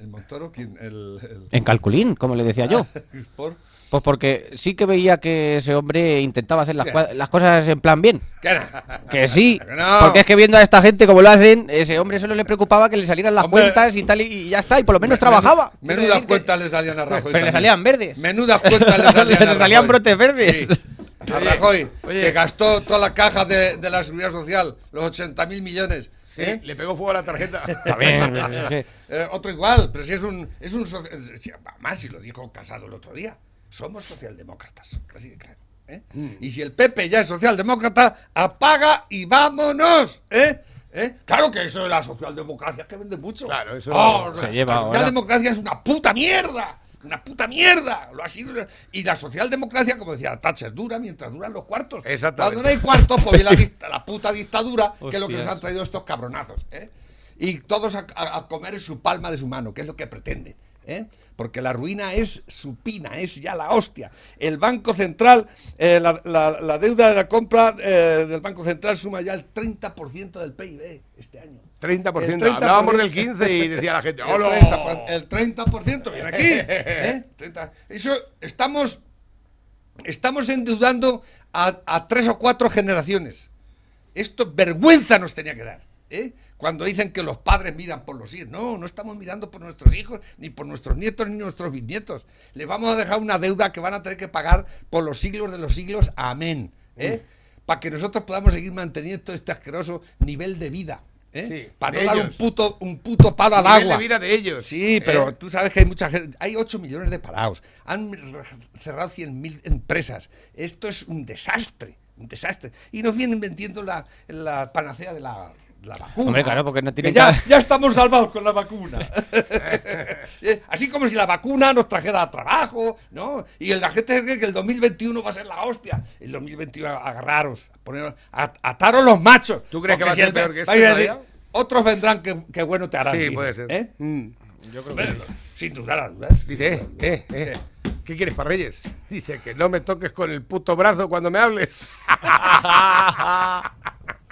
El Montoro, ¿quién? El, el- En Calculín, como le decía yo. ¿Por? Pues porque sí que veía que ese hombre intentaba hacer las, cua- las cosas en plan bien. ¿Qué no? Que sí, Que no. porque es que viendo a esta gente como lo hacen, ese hombre solo le preocupaba que le salieran las Hombre. cuentas y tal, y- y ya está, y por lo menos trabajaba. Menudas cuentas le salían a Rajoy. Pero le también. salían verdes. Menudas cuentas le salían a Le salían brotes verdes. Sí. A Rajoy, oye. que gastó toda la caja de, de la seguridad social, los 80 mil millones. Sí, ¿eh? le pegó fuego a la tarjeta. Está bien, es que- Eh, otro igual, pero si es un. Es un soci- eh, si- más, si lo dijo Casado el otro día. Somos socialdemócratas. Así de claro. ¿eh? Mm. Y si el PP ya es socialdemócrata, apaga y vámonos. ¿eh? ¿Eh? Claro que eso de la socialdemocracia que vende mucho. Claro, eso Oh, se lleva La ahora. socialdemocracia es una puta mierda. Una puta mierda. Lo ha sido. Y la socialdemocracia, como decía Thatcher, dura mientras duran los cuartos. Exactamente. Cuando no hay cuartos, pues viene la, la puta dictadura, que es lo que nos han traído estos cabronazos. ¿eh? Y todos a, a- comer su palma de su mano, que es lo que pretende. ¿eh? Porque la ruina es supina, es ya la hostia. El Banco Central, eh, la, la- la deuda de la compra eh, del Banco Central suma ya el 30% del PIB este año. 30%. El 30%. Hablábamos del 15 y decía la gente, El ¡Hola! 30%, el 30% viene aquí. ¿eh? 30. Eso estamos, estamos endeudando a, a tres o cuatro generaciones. Esto vergüenza nos tenía que dar. ¿eh? Cuando dicen que los padres miran por los hijos. No, no estamos mirando por nuestros hijos, ni por nuestros nietos, ni nuestros bisnietos. Les vamos a dejar una deuda que van a tener que pagar por los siglos de los siglos. Amén. ¿eh? Para que nosotros podamos seguir manteniendo este asqueroso nivel de vida. ¿eh? Sí, Para no dar un puto, un puto palo al agua. de vida de ellos. Sí, pero ¿eh? tú sabes que hay mucha gente, hay 8 millones de parados, han cerrado 100.000 empresas. Esto es un desastre, un desastre. Y nos vienen vendiendo la, la panacea de la, la vacuna. Hombre, claro, porque no Que tienen ya, que- ya estamos salvados con la vacuna. Así como si la vacuna nos trajera trabajo, ¿no? Y la gente cree que el 2021 va a ser la hostia. El 2021 agarraros, poner, a- ataros los machos. ¿Tú crees que va a ser el- peor que este? Otros vendrán que, que bueno te harán. Sí, puede ser. ¿eh? Mm. Hombre, Sin dudar a dudas. Dice, eh, eh, eh. ¿Qué quieres para Reyes? Dice que no me toques con el puto brazo cuando me hables.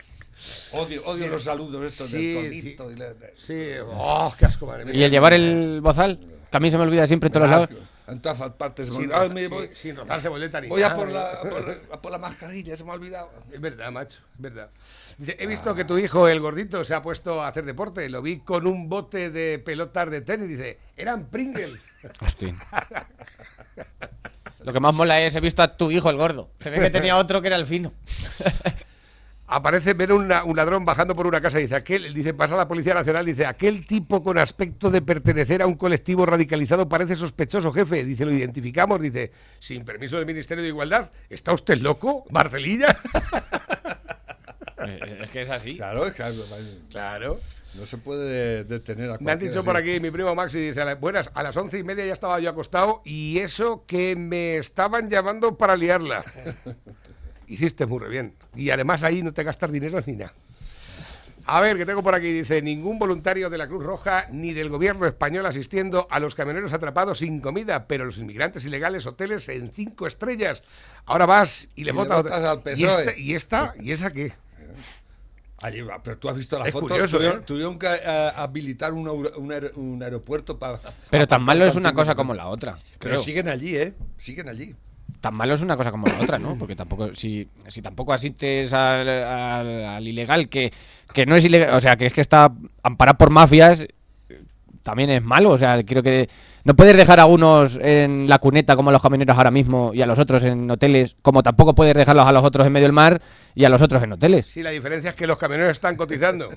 Odio, odio los saludos estos Sí, del codito. y la- Sí, oh, qué asco, madre mía. Y el llevar el bozal, que a mí se me olvida siempre en todos lados. En todas partes. Sin, olvida. Ay, roza- me sí, voy sin rozar ceboleta ni voy a nada. por la, a por, la- a por la mascarilla, se me ha olvidado. Es verdad, macho, es verdad. Dice, he visto que tu hijo, el gordito, se ha puesto a hacer deporte. Lo vi con un bote de pelotas de tenis. Dice, eran Pringles. Hostia. Lo que más mola es, he visto a tu hijo, el gordo. Se ve que tenía otro que era el fino. Aparece ver una- un ladrón bajando por una casa. Dice, aquel, dice, pasa la Policía Nacional. Dice, aquel tipo con aspecto de pertenecer a un colectivo radicalizado parece sospechoso, jefe. Dice, lo identificamos. Dice, sin permiso del Ministerio de Igualdad. ¿Está usted loco, Marcelilla? Eh, es que es así. Claro, es que claro. no se puede detener a Me han dicho por aquí, mi primo Maxi dice, "A la- buenas, a las once y media ya estaba yo acostado y eso que me estaban llamando para liarla. Hiciste muy re bien. Y además ahí no te gastas dinero ni nada. A ver, que tengo por aquí, dice, ningún voluntario de la Cruz Roja ni del gobierno español asistiendo a los camioneros atrapados sin comida, pero los inmigrantes ilegales, hoteles en cinco estrellas. Ahora vas y le Y le votas votas al ¿Y esta, ¿Y esta? ¿Y esa qué? Allí va, pero tú has visto la Es foto. curioso, tuvieron, ¿eh? tuvieron que eh, habilitar un, un aer- un aeropuerto para. Pero tan malo es una cosa como la otra. Pero creo. siguen allí, ¿eh? Siguen allí. Tan malo es una cosa como la otra, ¿no? Porque tampoco, si, si tampoco asistes al, al- al ilegal, que, que no es ilegal, o sea, que es que está amparado por mafias, también es malo. O sea, creo que no puedes dejar a unos en la cuneta como los camioneros ahora mismo y a los otros en hoteles, como tampoco puedes dejarlos a los otros en medio del mar y a los otros en hoteles. Sí, la diferencia es que los camioneros están cotizando.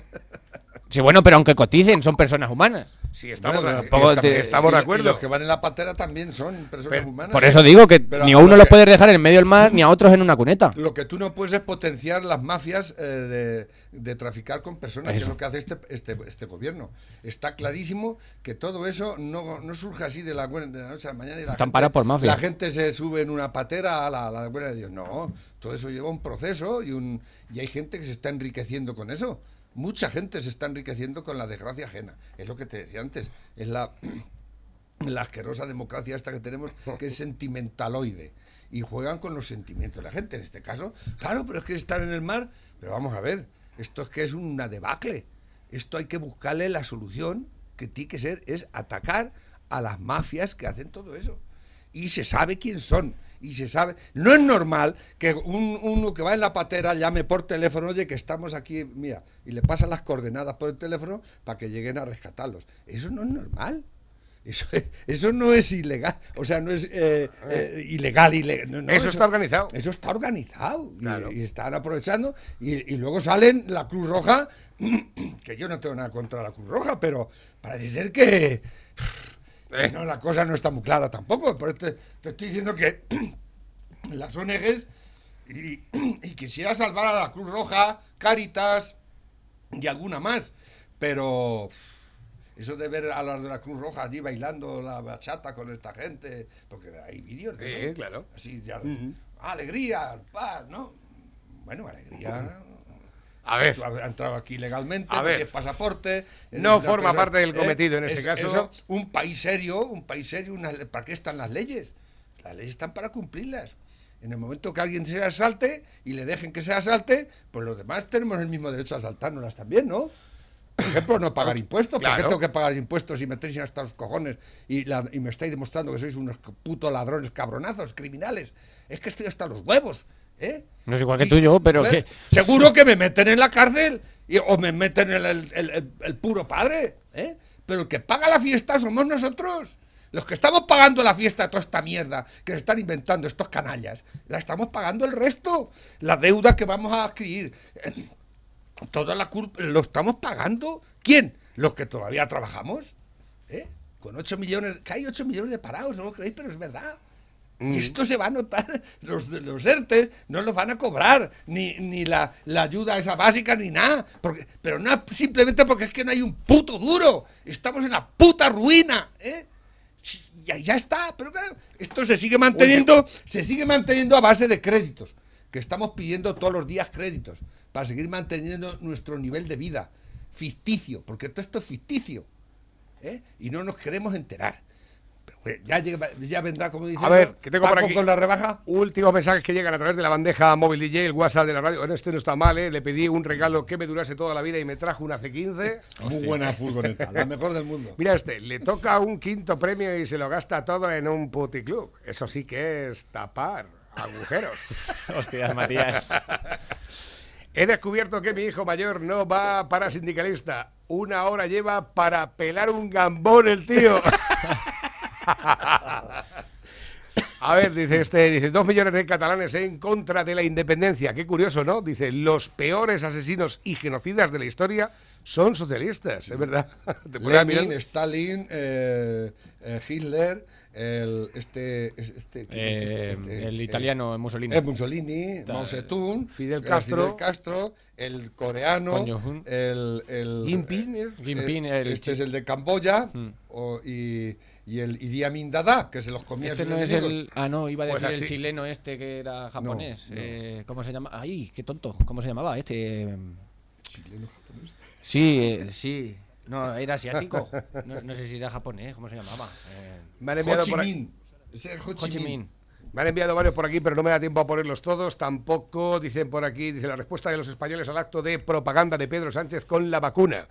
Sí, bueno, pero aunque coticen, son personas humanas. Sí, estamos, Bueno, de, tampoco esta- te- estamos de y acuerdo. los que van en la patera también son personas Pero- humanas. Por eso digo que Pero ni a uno lo los puedes dejar en medio del mar ni a otros en una cuneta. Lo que tú no puedes es potenciar las mafias eh, de, de traficar con personas, que es Eso. lo que hace este, este, este gobierno. Está clarísimo que todo eso no, no surge así de la, de la noche a la mañana. Y la Están gente- por mafia. La gente se sube en una patera a la, a la buena de Dios. No, todo eso lleva un proceso y, un, y hay gente que se está enriqueciendo con eso. Mucha gente se está enriqueciendo con la desgracia ajena. Es lo que te decía antes. Es la, la asquerosa democracia esta que tenemos, que es sentimentaloide. Y juegan con los sentimientos de la gente. En este caso, claro, pero es que están en el mar. Pero vamos a ver, esto es que es una debacle. Esto hay que buscarle la solución que tiene que ser, es atacar a las mafias que hacen todo eso. Y se sabe quién son. Y se sabe. No es normal que un, uno que va en la patera llame por teléfono, oye, que estamos aquí, mira, y le pasan las coordenadas por el teléfono para que lleguen a rescatarlos. Eso no es normal. Eso, eso no es ilegal, o sea, no es eh, eh, ilegal, ilegal. no, no, Eso está organizado. Eso está organizado y, Claro. y están aprovechando y, y luego salen la Cruz Roja, que yo no tengo nada contra la Cruz Roja, pero parece ser que, no, la cosa no está muy clara tampoco. Por eso te, te estoy diciendo que las ONGs y, y quisiera salvar a la Cruz Roja, Cáritas y alguna más, pero eso de ver a las de la Cruz Roja allí bailando la bachata con esta gente, porque hay vídeos de Sí, eso. claro. Así ya, alegría, paz, ¿no? Bueno, alegría. A ver. Has entrado aquí legalmente, A ver. pasaporte. No forma parte del cometido en ese es- caso. eso, un país serio, un país serio, ¿para qué están las leyes? Las leyes están para cumplirlas. En el momento que alguien se asalte y le dejen que se asalte, pues los demás tenemos el mismo derecho a asaltárnoslas también, ¿no? Por ejemplo, no pagar impuestos. ¿Por qué Claro. tengo que pagar impuestos y metéis hasta los cojones y, la- y me estáis demostrando que sois unos putos ladrones cabronazos, criminales? Es que estoy hasta los huevos, ¿eh? No es igual que Y- tú yo, pero que. Seguro que me meten en la cárcel y- o me meten en el, el- el- el puro padre, ¿eh? Pero el que paga la fiesta somos nosotros. Los que estamos pagando la fiesta de toda esta mierda que se están inventando estos canallas, la estamos pagando el resto. La deuda que vamos a adquirir. eh, Toda la culpa lo estamos pagando. ¿Quién? Los que todavía trabajamos. ¿eh? Con 8 millones, que hay 8 millones de parados, no lo creéis, pero es verdad. Y esto se va a notar, los, los ERTE no los van a cobrar, ni, ni la, la ayuda esa básica, ni nada. Porque, pero no simplemente porque es que no hay un puto duro. Estamos en la puta ruina. ¿eh? Ya, ya está, pero claro, esto se sigue manteniendo, se sigue manteniendo a base de créditos, que estamos pidiendo todos los días créditos, para seguir manteniendo nuestro nivel de vida ficticio, porque todo esto es ficticio. ¿eh? Y no nos queremos enterar. Bueno, ya, llega- ya vendrá, como dice A ver, que tengo por Paco aquí. con la rebaja. Últimos mensajes que llegan a través de la bandeja móvil DJ, el WhatsApp de la radio. Bueno, este no está mal, ¿eh? Le pedí un regalo que me durase toda la vida y me trajo una C15. Muy buena furgoneta, la mejor del mundo. Mira este, le toca un quinto premio y se lo gasta todo en un puticlub. Eso sí que es tapar agujeros. Hostias, Matías. He descubierto que mi hijo mayor no va para sindicalista. Una hora lleva para pelar un gambón el tío. A ver, dice este, dice, dos millones de catalanes en contra de la independencia. Qué curioso, ¿no? Dice, los peores asesinos y genocidas de la historia son socialistas, es verdad. Te Lenin, Stalin, eh, eh, Hitler, el, este, es- este, ¿quién es este? Eh, Este, el eh, italiano Mussolini. eh, Mussolini, Mao Zedong, Fidel Castro. Castro, el coreano, Jong-un. el, el Jinping. Jinping, el este es el de Camboya Mm. o- y, y el Idi Amin Dada, que se los comía a Este sus no es el. Ah, no, iba a Pues decir el chileno este que era japonés. no. Eh, ¿Cómo se llama? ¡Ay, qué tonto! ¿Cómo se llamaba este? Chileno, japonés. Sí, eh, sí. No, era asiático. No, no sé si era japonés, ¿cómo se llamaba? Eh, Me han Ho enviado por Ho Chi Ho Chi Minh. Minh. Me han enviado varios por aquí, pero no me da tiempo a ponerlos todos. Tampoco, dicen por aquí, dice la respuesta de los españoles al acto de propaganda de Pedro Sánchez con la vacuna.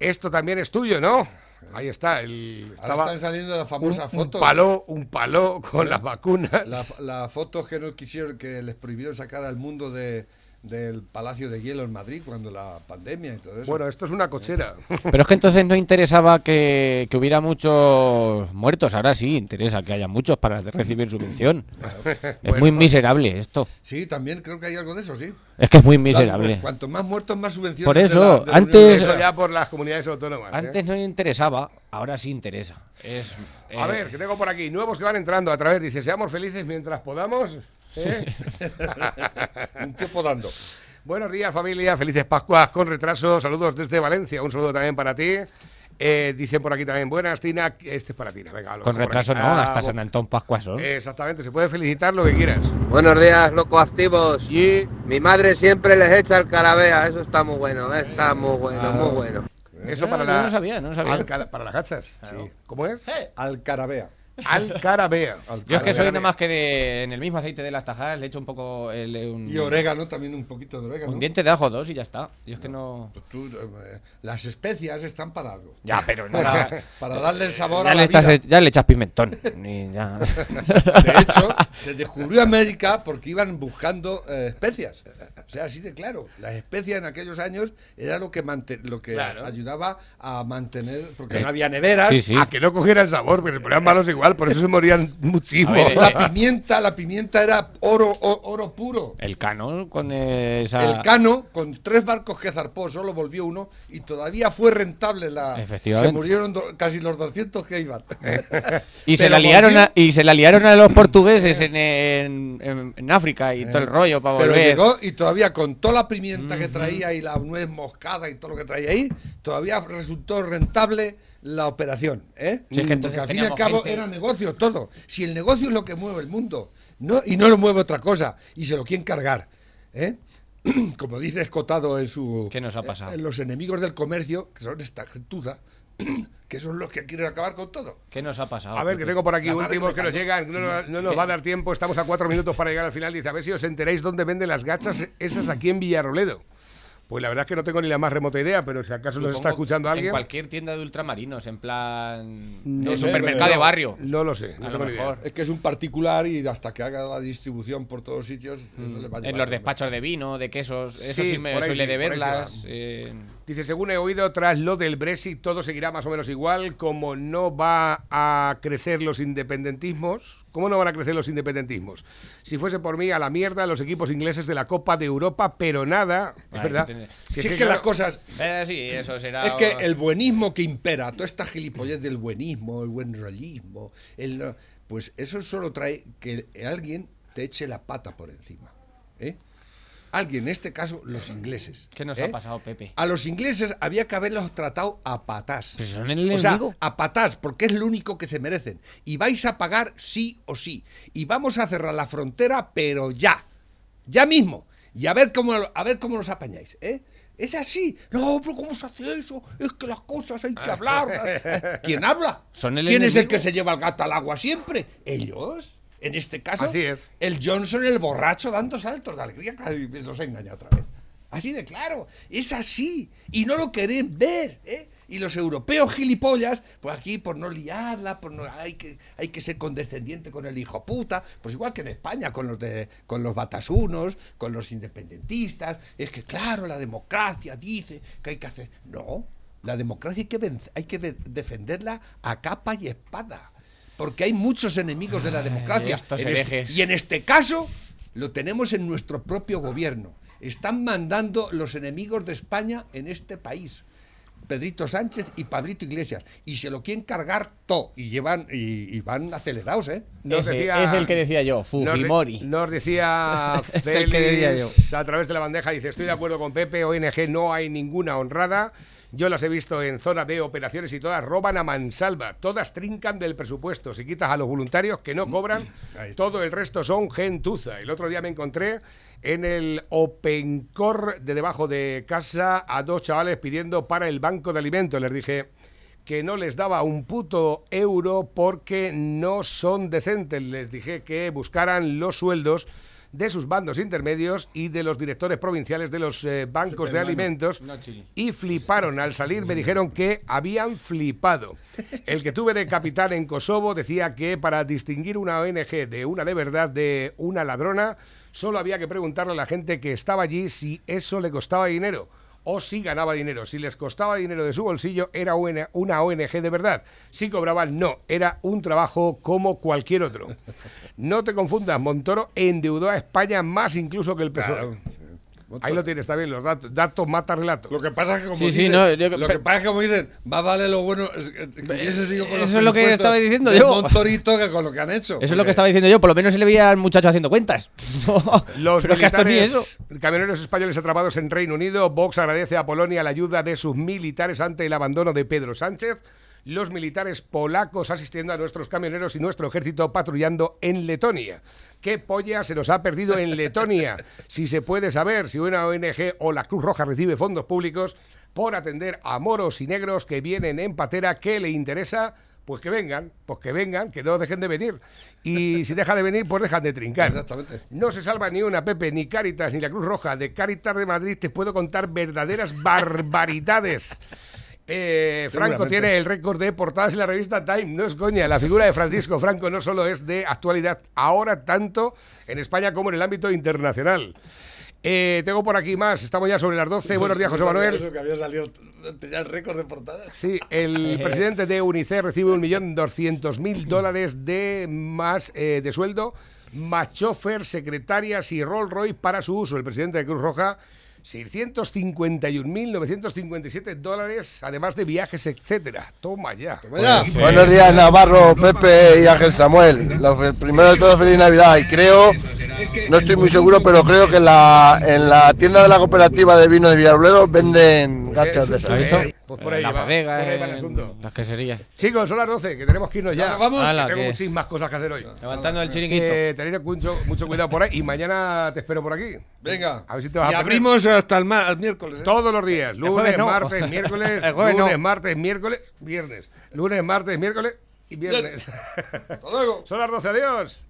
Esto también es tuyo, ¿no? Ahí está. El, Ahora estaba están saliendo las un, famosas un fotos. paló, un paló con las vacunas. La, la foto que no quisieron, que les prohibieron sacar al mundo de, del Palacio de Hielo en Madrid cuando la pandemia y todo eso. Bueno, esto es una cochera. Pero es que entonces no interesaba que, que hubiera muchos muertos. Ahora sí interesa que haya muchos para recibir subvención. Es Bueno. muy miserable esto. sí, también creo que hay algo de eso, sí. Es que es muy miserable. Cuanto más muertos, más subvenciones. Por de eso, la- de la Unión antes- Eso ya por las comunidades autónomas. ¿eh? Antes no interesaba, ahora sí interesa. Es, A eh, ver, que tengo por aquí nuevos que van entrando a través. Dice, seamos felices mientras podamos. ¿Eh? Un tiempo dando. Buenos días familia, felices Pascuas con retraso, saludos desde Valencia, un saludo también para ti. Eh, dicen por aquí también, buenas Tina, este es para Tina, venga. lo Con retraso no, Ah, hasta bu- San Antón Pascuas. Exactamente, se puede felicitar lo que quieras. Buenos días, locos activos. Y Mi madre siempre les echa el carabea, eso está muy bueno, está muy bueno, muy bueno. eso Ah, para yo la, no sabía, no sabía. Alca- para las gachas. Sí. ¿Cómo es? Alcarabea. Alcarabea. Yo es que soy Alcarabea. nada más que de, en el mismo aceite de las tajadas le echo un poco el, un, Y orégano, también un poquito de orégano. un diente de ajo dos y ya está. Yo es que no. Pues tú, eh, las especias están para algo. Ya, pero no. Para, para darle el sabor ya, a le la echas, vida. ya le echas pimentón. Ni ya. De hecho, se descubrió América porque iban buscando eh, especias. O sea, así de claro. Las especias en aquellos años era lo que, lo que Claro. ayudaba a mantener, porque Eh, no había neveras. Sí, sí. A que no cogiera el sabor, porque se ponían malos igual, por eso se morían muchísimo. Ver, eh, La pimienta, la pimienta era oro, o- oro puro. El cano con eh, esa. El Cano, con tres barcos que zarpó, solo volvió uno y todavía fue rentable la. Efectivamente. Se murieron do- casi los 200 que iban. Y se, Pero la liaron volvió- a, y se la liaron a los portugueses en, en, en- en África y todo el rollo para Pero volver. llegó y todavía con toda la pimienta que traía y la nuez moscada y todo lo que traía ahí, todavía resultó rentable la operación. ¿eh? Es que Porque al fin y al cabo gente- era negocio todo. Si el negocio es lo que mueve el mundo no, y no lo mueve otra cosa y se lo quieren cargar. ¿eh? como dice Escotado en su... ¿Qué nos ha pasado? en los enemigos del comercio, que son esta gentuza, que son los que quieren acabar con todo. ¿Qué nos ha pasado? A ver, que tengo por aquí últimos que nos llegan. No, no- no nos va a dar tiempo. Estamos a cuatro minutos para llegar al final. Dice, a ver si os enteráis dónde venden las gachas esas aquí en Villarroledo. Pues la verdad es que no tengo ni la más remota idea, pero si acaso nos Supongo está escuchando En alguien. cualquier tienda de ultramarinos, en plan. No de sé, supermercado de barrio. No lo sé, no A tengo lo idea. mejor. Es que es un particular y hasta que haga la distribución por todos sitios, eso le va a En llevar los despachos de vino, de quesos, eso Sí, sí, me suele sí, de sí verlas. eh, Dice, según he oído, tras lo del Brexit todo seguirá más o menos igual, como no va a crecer los independentismos. ¿Cómo no van a crecer los independentismos? Si fuese por mí, a la mierda los equipos ingleses de la Copa de Europa, pero nada, es verdad. Si Si es que las cosas... eh, sí, eso será. Es que el buenismo que impera, toda esta gilipollez del buenismo, el buen rollismo, el no- pues eso solo trae que alguien te eche la pata por encima. ¿Eh? Alguien, en este caso, los ingleses. ¿Qué nos ¿eh? ha pasado, Pepe? A los ingleses había que haberlos tratado a patás. Pero son el o sea, a patás, porque es lo único que se merecen. Y vais a pagar sí o sí. Y vamos a cerrar la frontera, pero ya. Ya mismo. Y a ver cómo, a ver cómo nos apañáis, ¿eh? Es así. No, pero ¿cómo se hace eso? Es que las cosas hay que hablarlas. ¿Quién habla? Son el ¿Quién es el que se lleva el gato al agua siempre? ¿Ellos? En este caso, Así es. el Johnson, el borracho, dando saltos de alegría, nos engaña otra vez. Así de claro, es así. Y no lo queréis ver, ¿eh? Y los europeos gilipollas, pues aquí por no liarla, por no, hay, que, hay que ser condescendiente con el hijo puta, pues igual que en España, con los, de, con los batasunos, con los independentistas. Es que claro, la democracia dice que hay que hacer... No, la democracia hay que, venc- hay que de- defenderla a capa y espada. Porque hay muchos enemigos de la democracia. estos En este- herejes. y en este caso lo tenemos en nuestro propio gobierno. Están mandando los enemigos de España en este país. Pedrito Sánchez y Pablito Iglesias. Y se lo quieren cargar todo. Y llevan y, y van acelerados, ¿eh? Nos Ese decía- es el que decía yo, Nos, Fujimori. nos decía Es el que decía Félix a través de la bandeja, dice, estoy de acuerdo con Pepe, ONG no hay ninguna honrada. Yo las he visto en zona de operaciones y todas roban a mansalva. Todas trincan del presupuesto. Si quitas a los voluntarios que no cobran, Ahí está. todo el resto son gentuza. El otro día me encontré en el Opencor de debajo de casa a dos chavales pidiendo para el banco de alimentos. Les dije que no les daba un puto euro porque no son decentes. Les dije que buscaran los sueldos de sus bandos intermedios y de los directores provinciales de los eh, bancos de alimentos y fliparon. Al salir me dijeron que habían flipado. El que tuve de capitán en Kosovo decía que para distinguir una ONG de una de verdad de una ladrona, solo había que preguntarle a la gente que estaba allí si eso le costaba dinero o si ganaba dinero. Si les costaba dinero de su bolsillo, era una una ONG de verdad. Si cobraban, no, era un trabajo como cualquier otro. No te confundas, Montoro endeudó a España más incluso que el PSOE. Claro. Ahí lo tienes, está bien, los datos, datos mata relatos. Lo que pasa es que como Sí, sí, dicen, no, yo- lo que pasa es que como dicen, más vale lo bueno es con los Eso es lo que estaba diciendo yo. Montorito que con lo que han hecho. Eso es lo que estaba diciendo yo, por lo menos se le veía al muchacho haciendo cuentas. Los pero es que hasta ni eso. militares camioneros españoles atrapados en Reino Unido. Vox agradece a Polonia la ayuda de sus militares ante el abandono de Pedro Sánchez. Los militares polacos asistiendo a nuestros camioneros y nuestro ejército patrullando en Letonia. ¿Qué polla se nos ha perdido en Letonia? Si se puede saber si una ONG o la Cruz Roja recibe fondos públicos por atender a moros y negros que vienen en patera, ¿qué le interesa? Pues que vengan, pues que vengan, que no dejen de venir. Y si dejan de venir, pues dejan de trincar. Exactamente. No se salva ni una, Pepe, ni Cáritas, ni la Cruz Roja. De Cáritas de Madrid te puedo contar verdaderas barbaridades. Eh, Franco tiene el récord de portadas en la revista Time, no es coña. La figura de Francisco Franco no solo es de actualidad ahora, tanto en España como en el ámbito internacional. Eh, tengo por aquí más, estamos ya sobre las 12. Buenos días, José Manuel. Eso que había salido, tenía el récord de portadas. Sí, el presidente de UNICEF recibe un millón doscientos mil dólares de más eh, de sueldo, más chofer, secretarias y Rolls Royce para su uso. El presidente de Cruz Roja, 651.957 dólares, además de viajes, etcétera. Toma ya. Buenos días, Navarro, Pepe y Ángel Samuel. Lo- primero de todo, feliz Navidad. Y creo no estoy muy seguro, pero creo que en la, en la tienda de la cooperativa de vino de Villarrobledo venden gachas de ¿Has ¿Has esas. Pues por ahí la va, bodega, por ahí va el asunto. las queserías. Chicos, son las 12, que tenemos que irnos ya. Ahora vamos. Ala, tengo que- muchísimas cosas que hacer hoy. Levantando el chiringuito. Tener mucho, mucho cuidado por ahí y mañana te espero por aquí. Venga. A ver si te vas y a abrimos hasta el, ma- el miércoles. ¿eh? Todos los días, lunes, jueves no. martes, miércoles, lunes, no. martes, miércoles, viernes. Lunes, martes, miércoles y viernes. Hasta luego. Son las 12, adiós.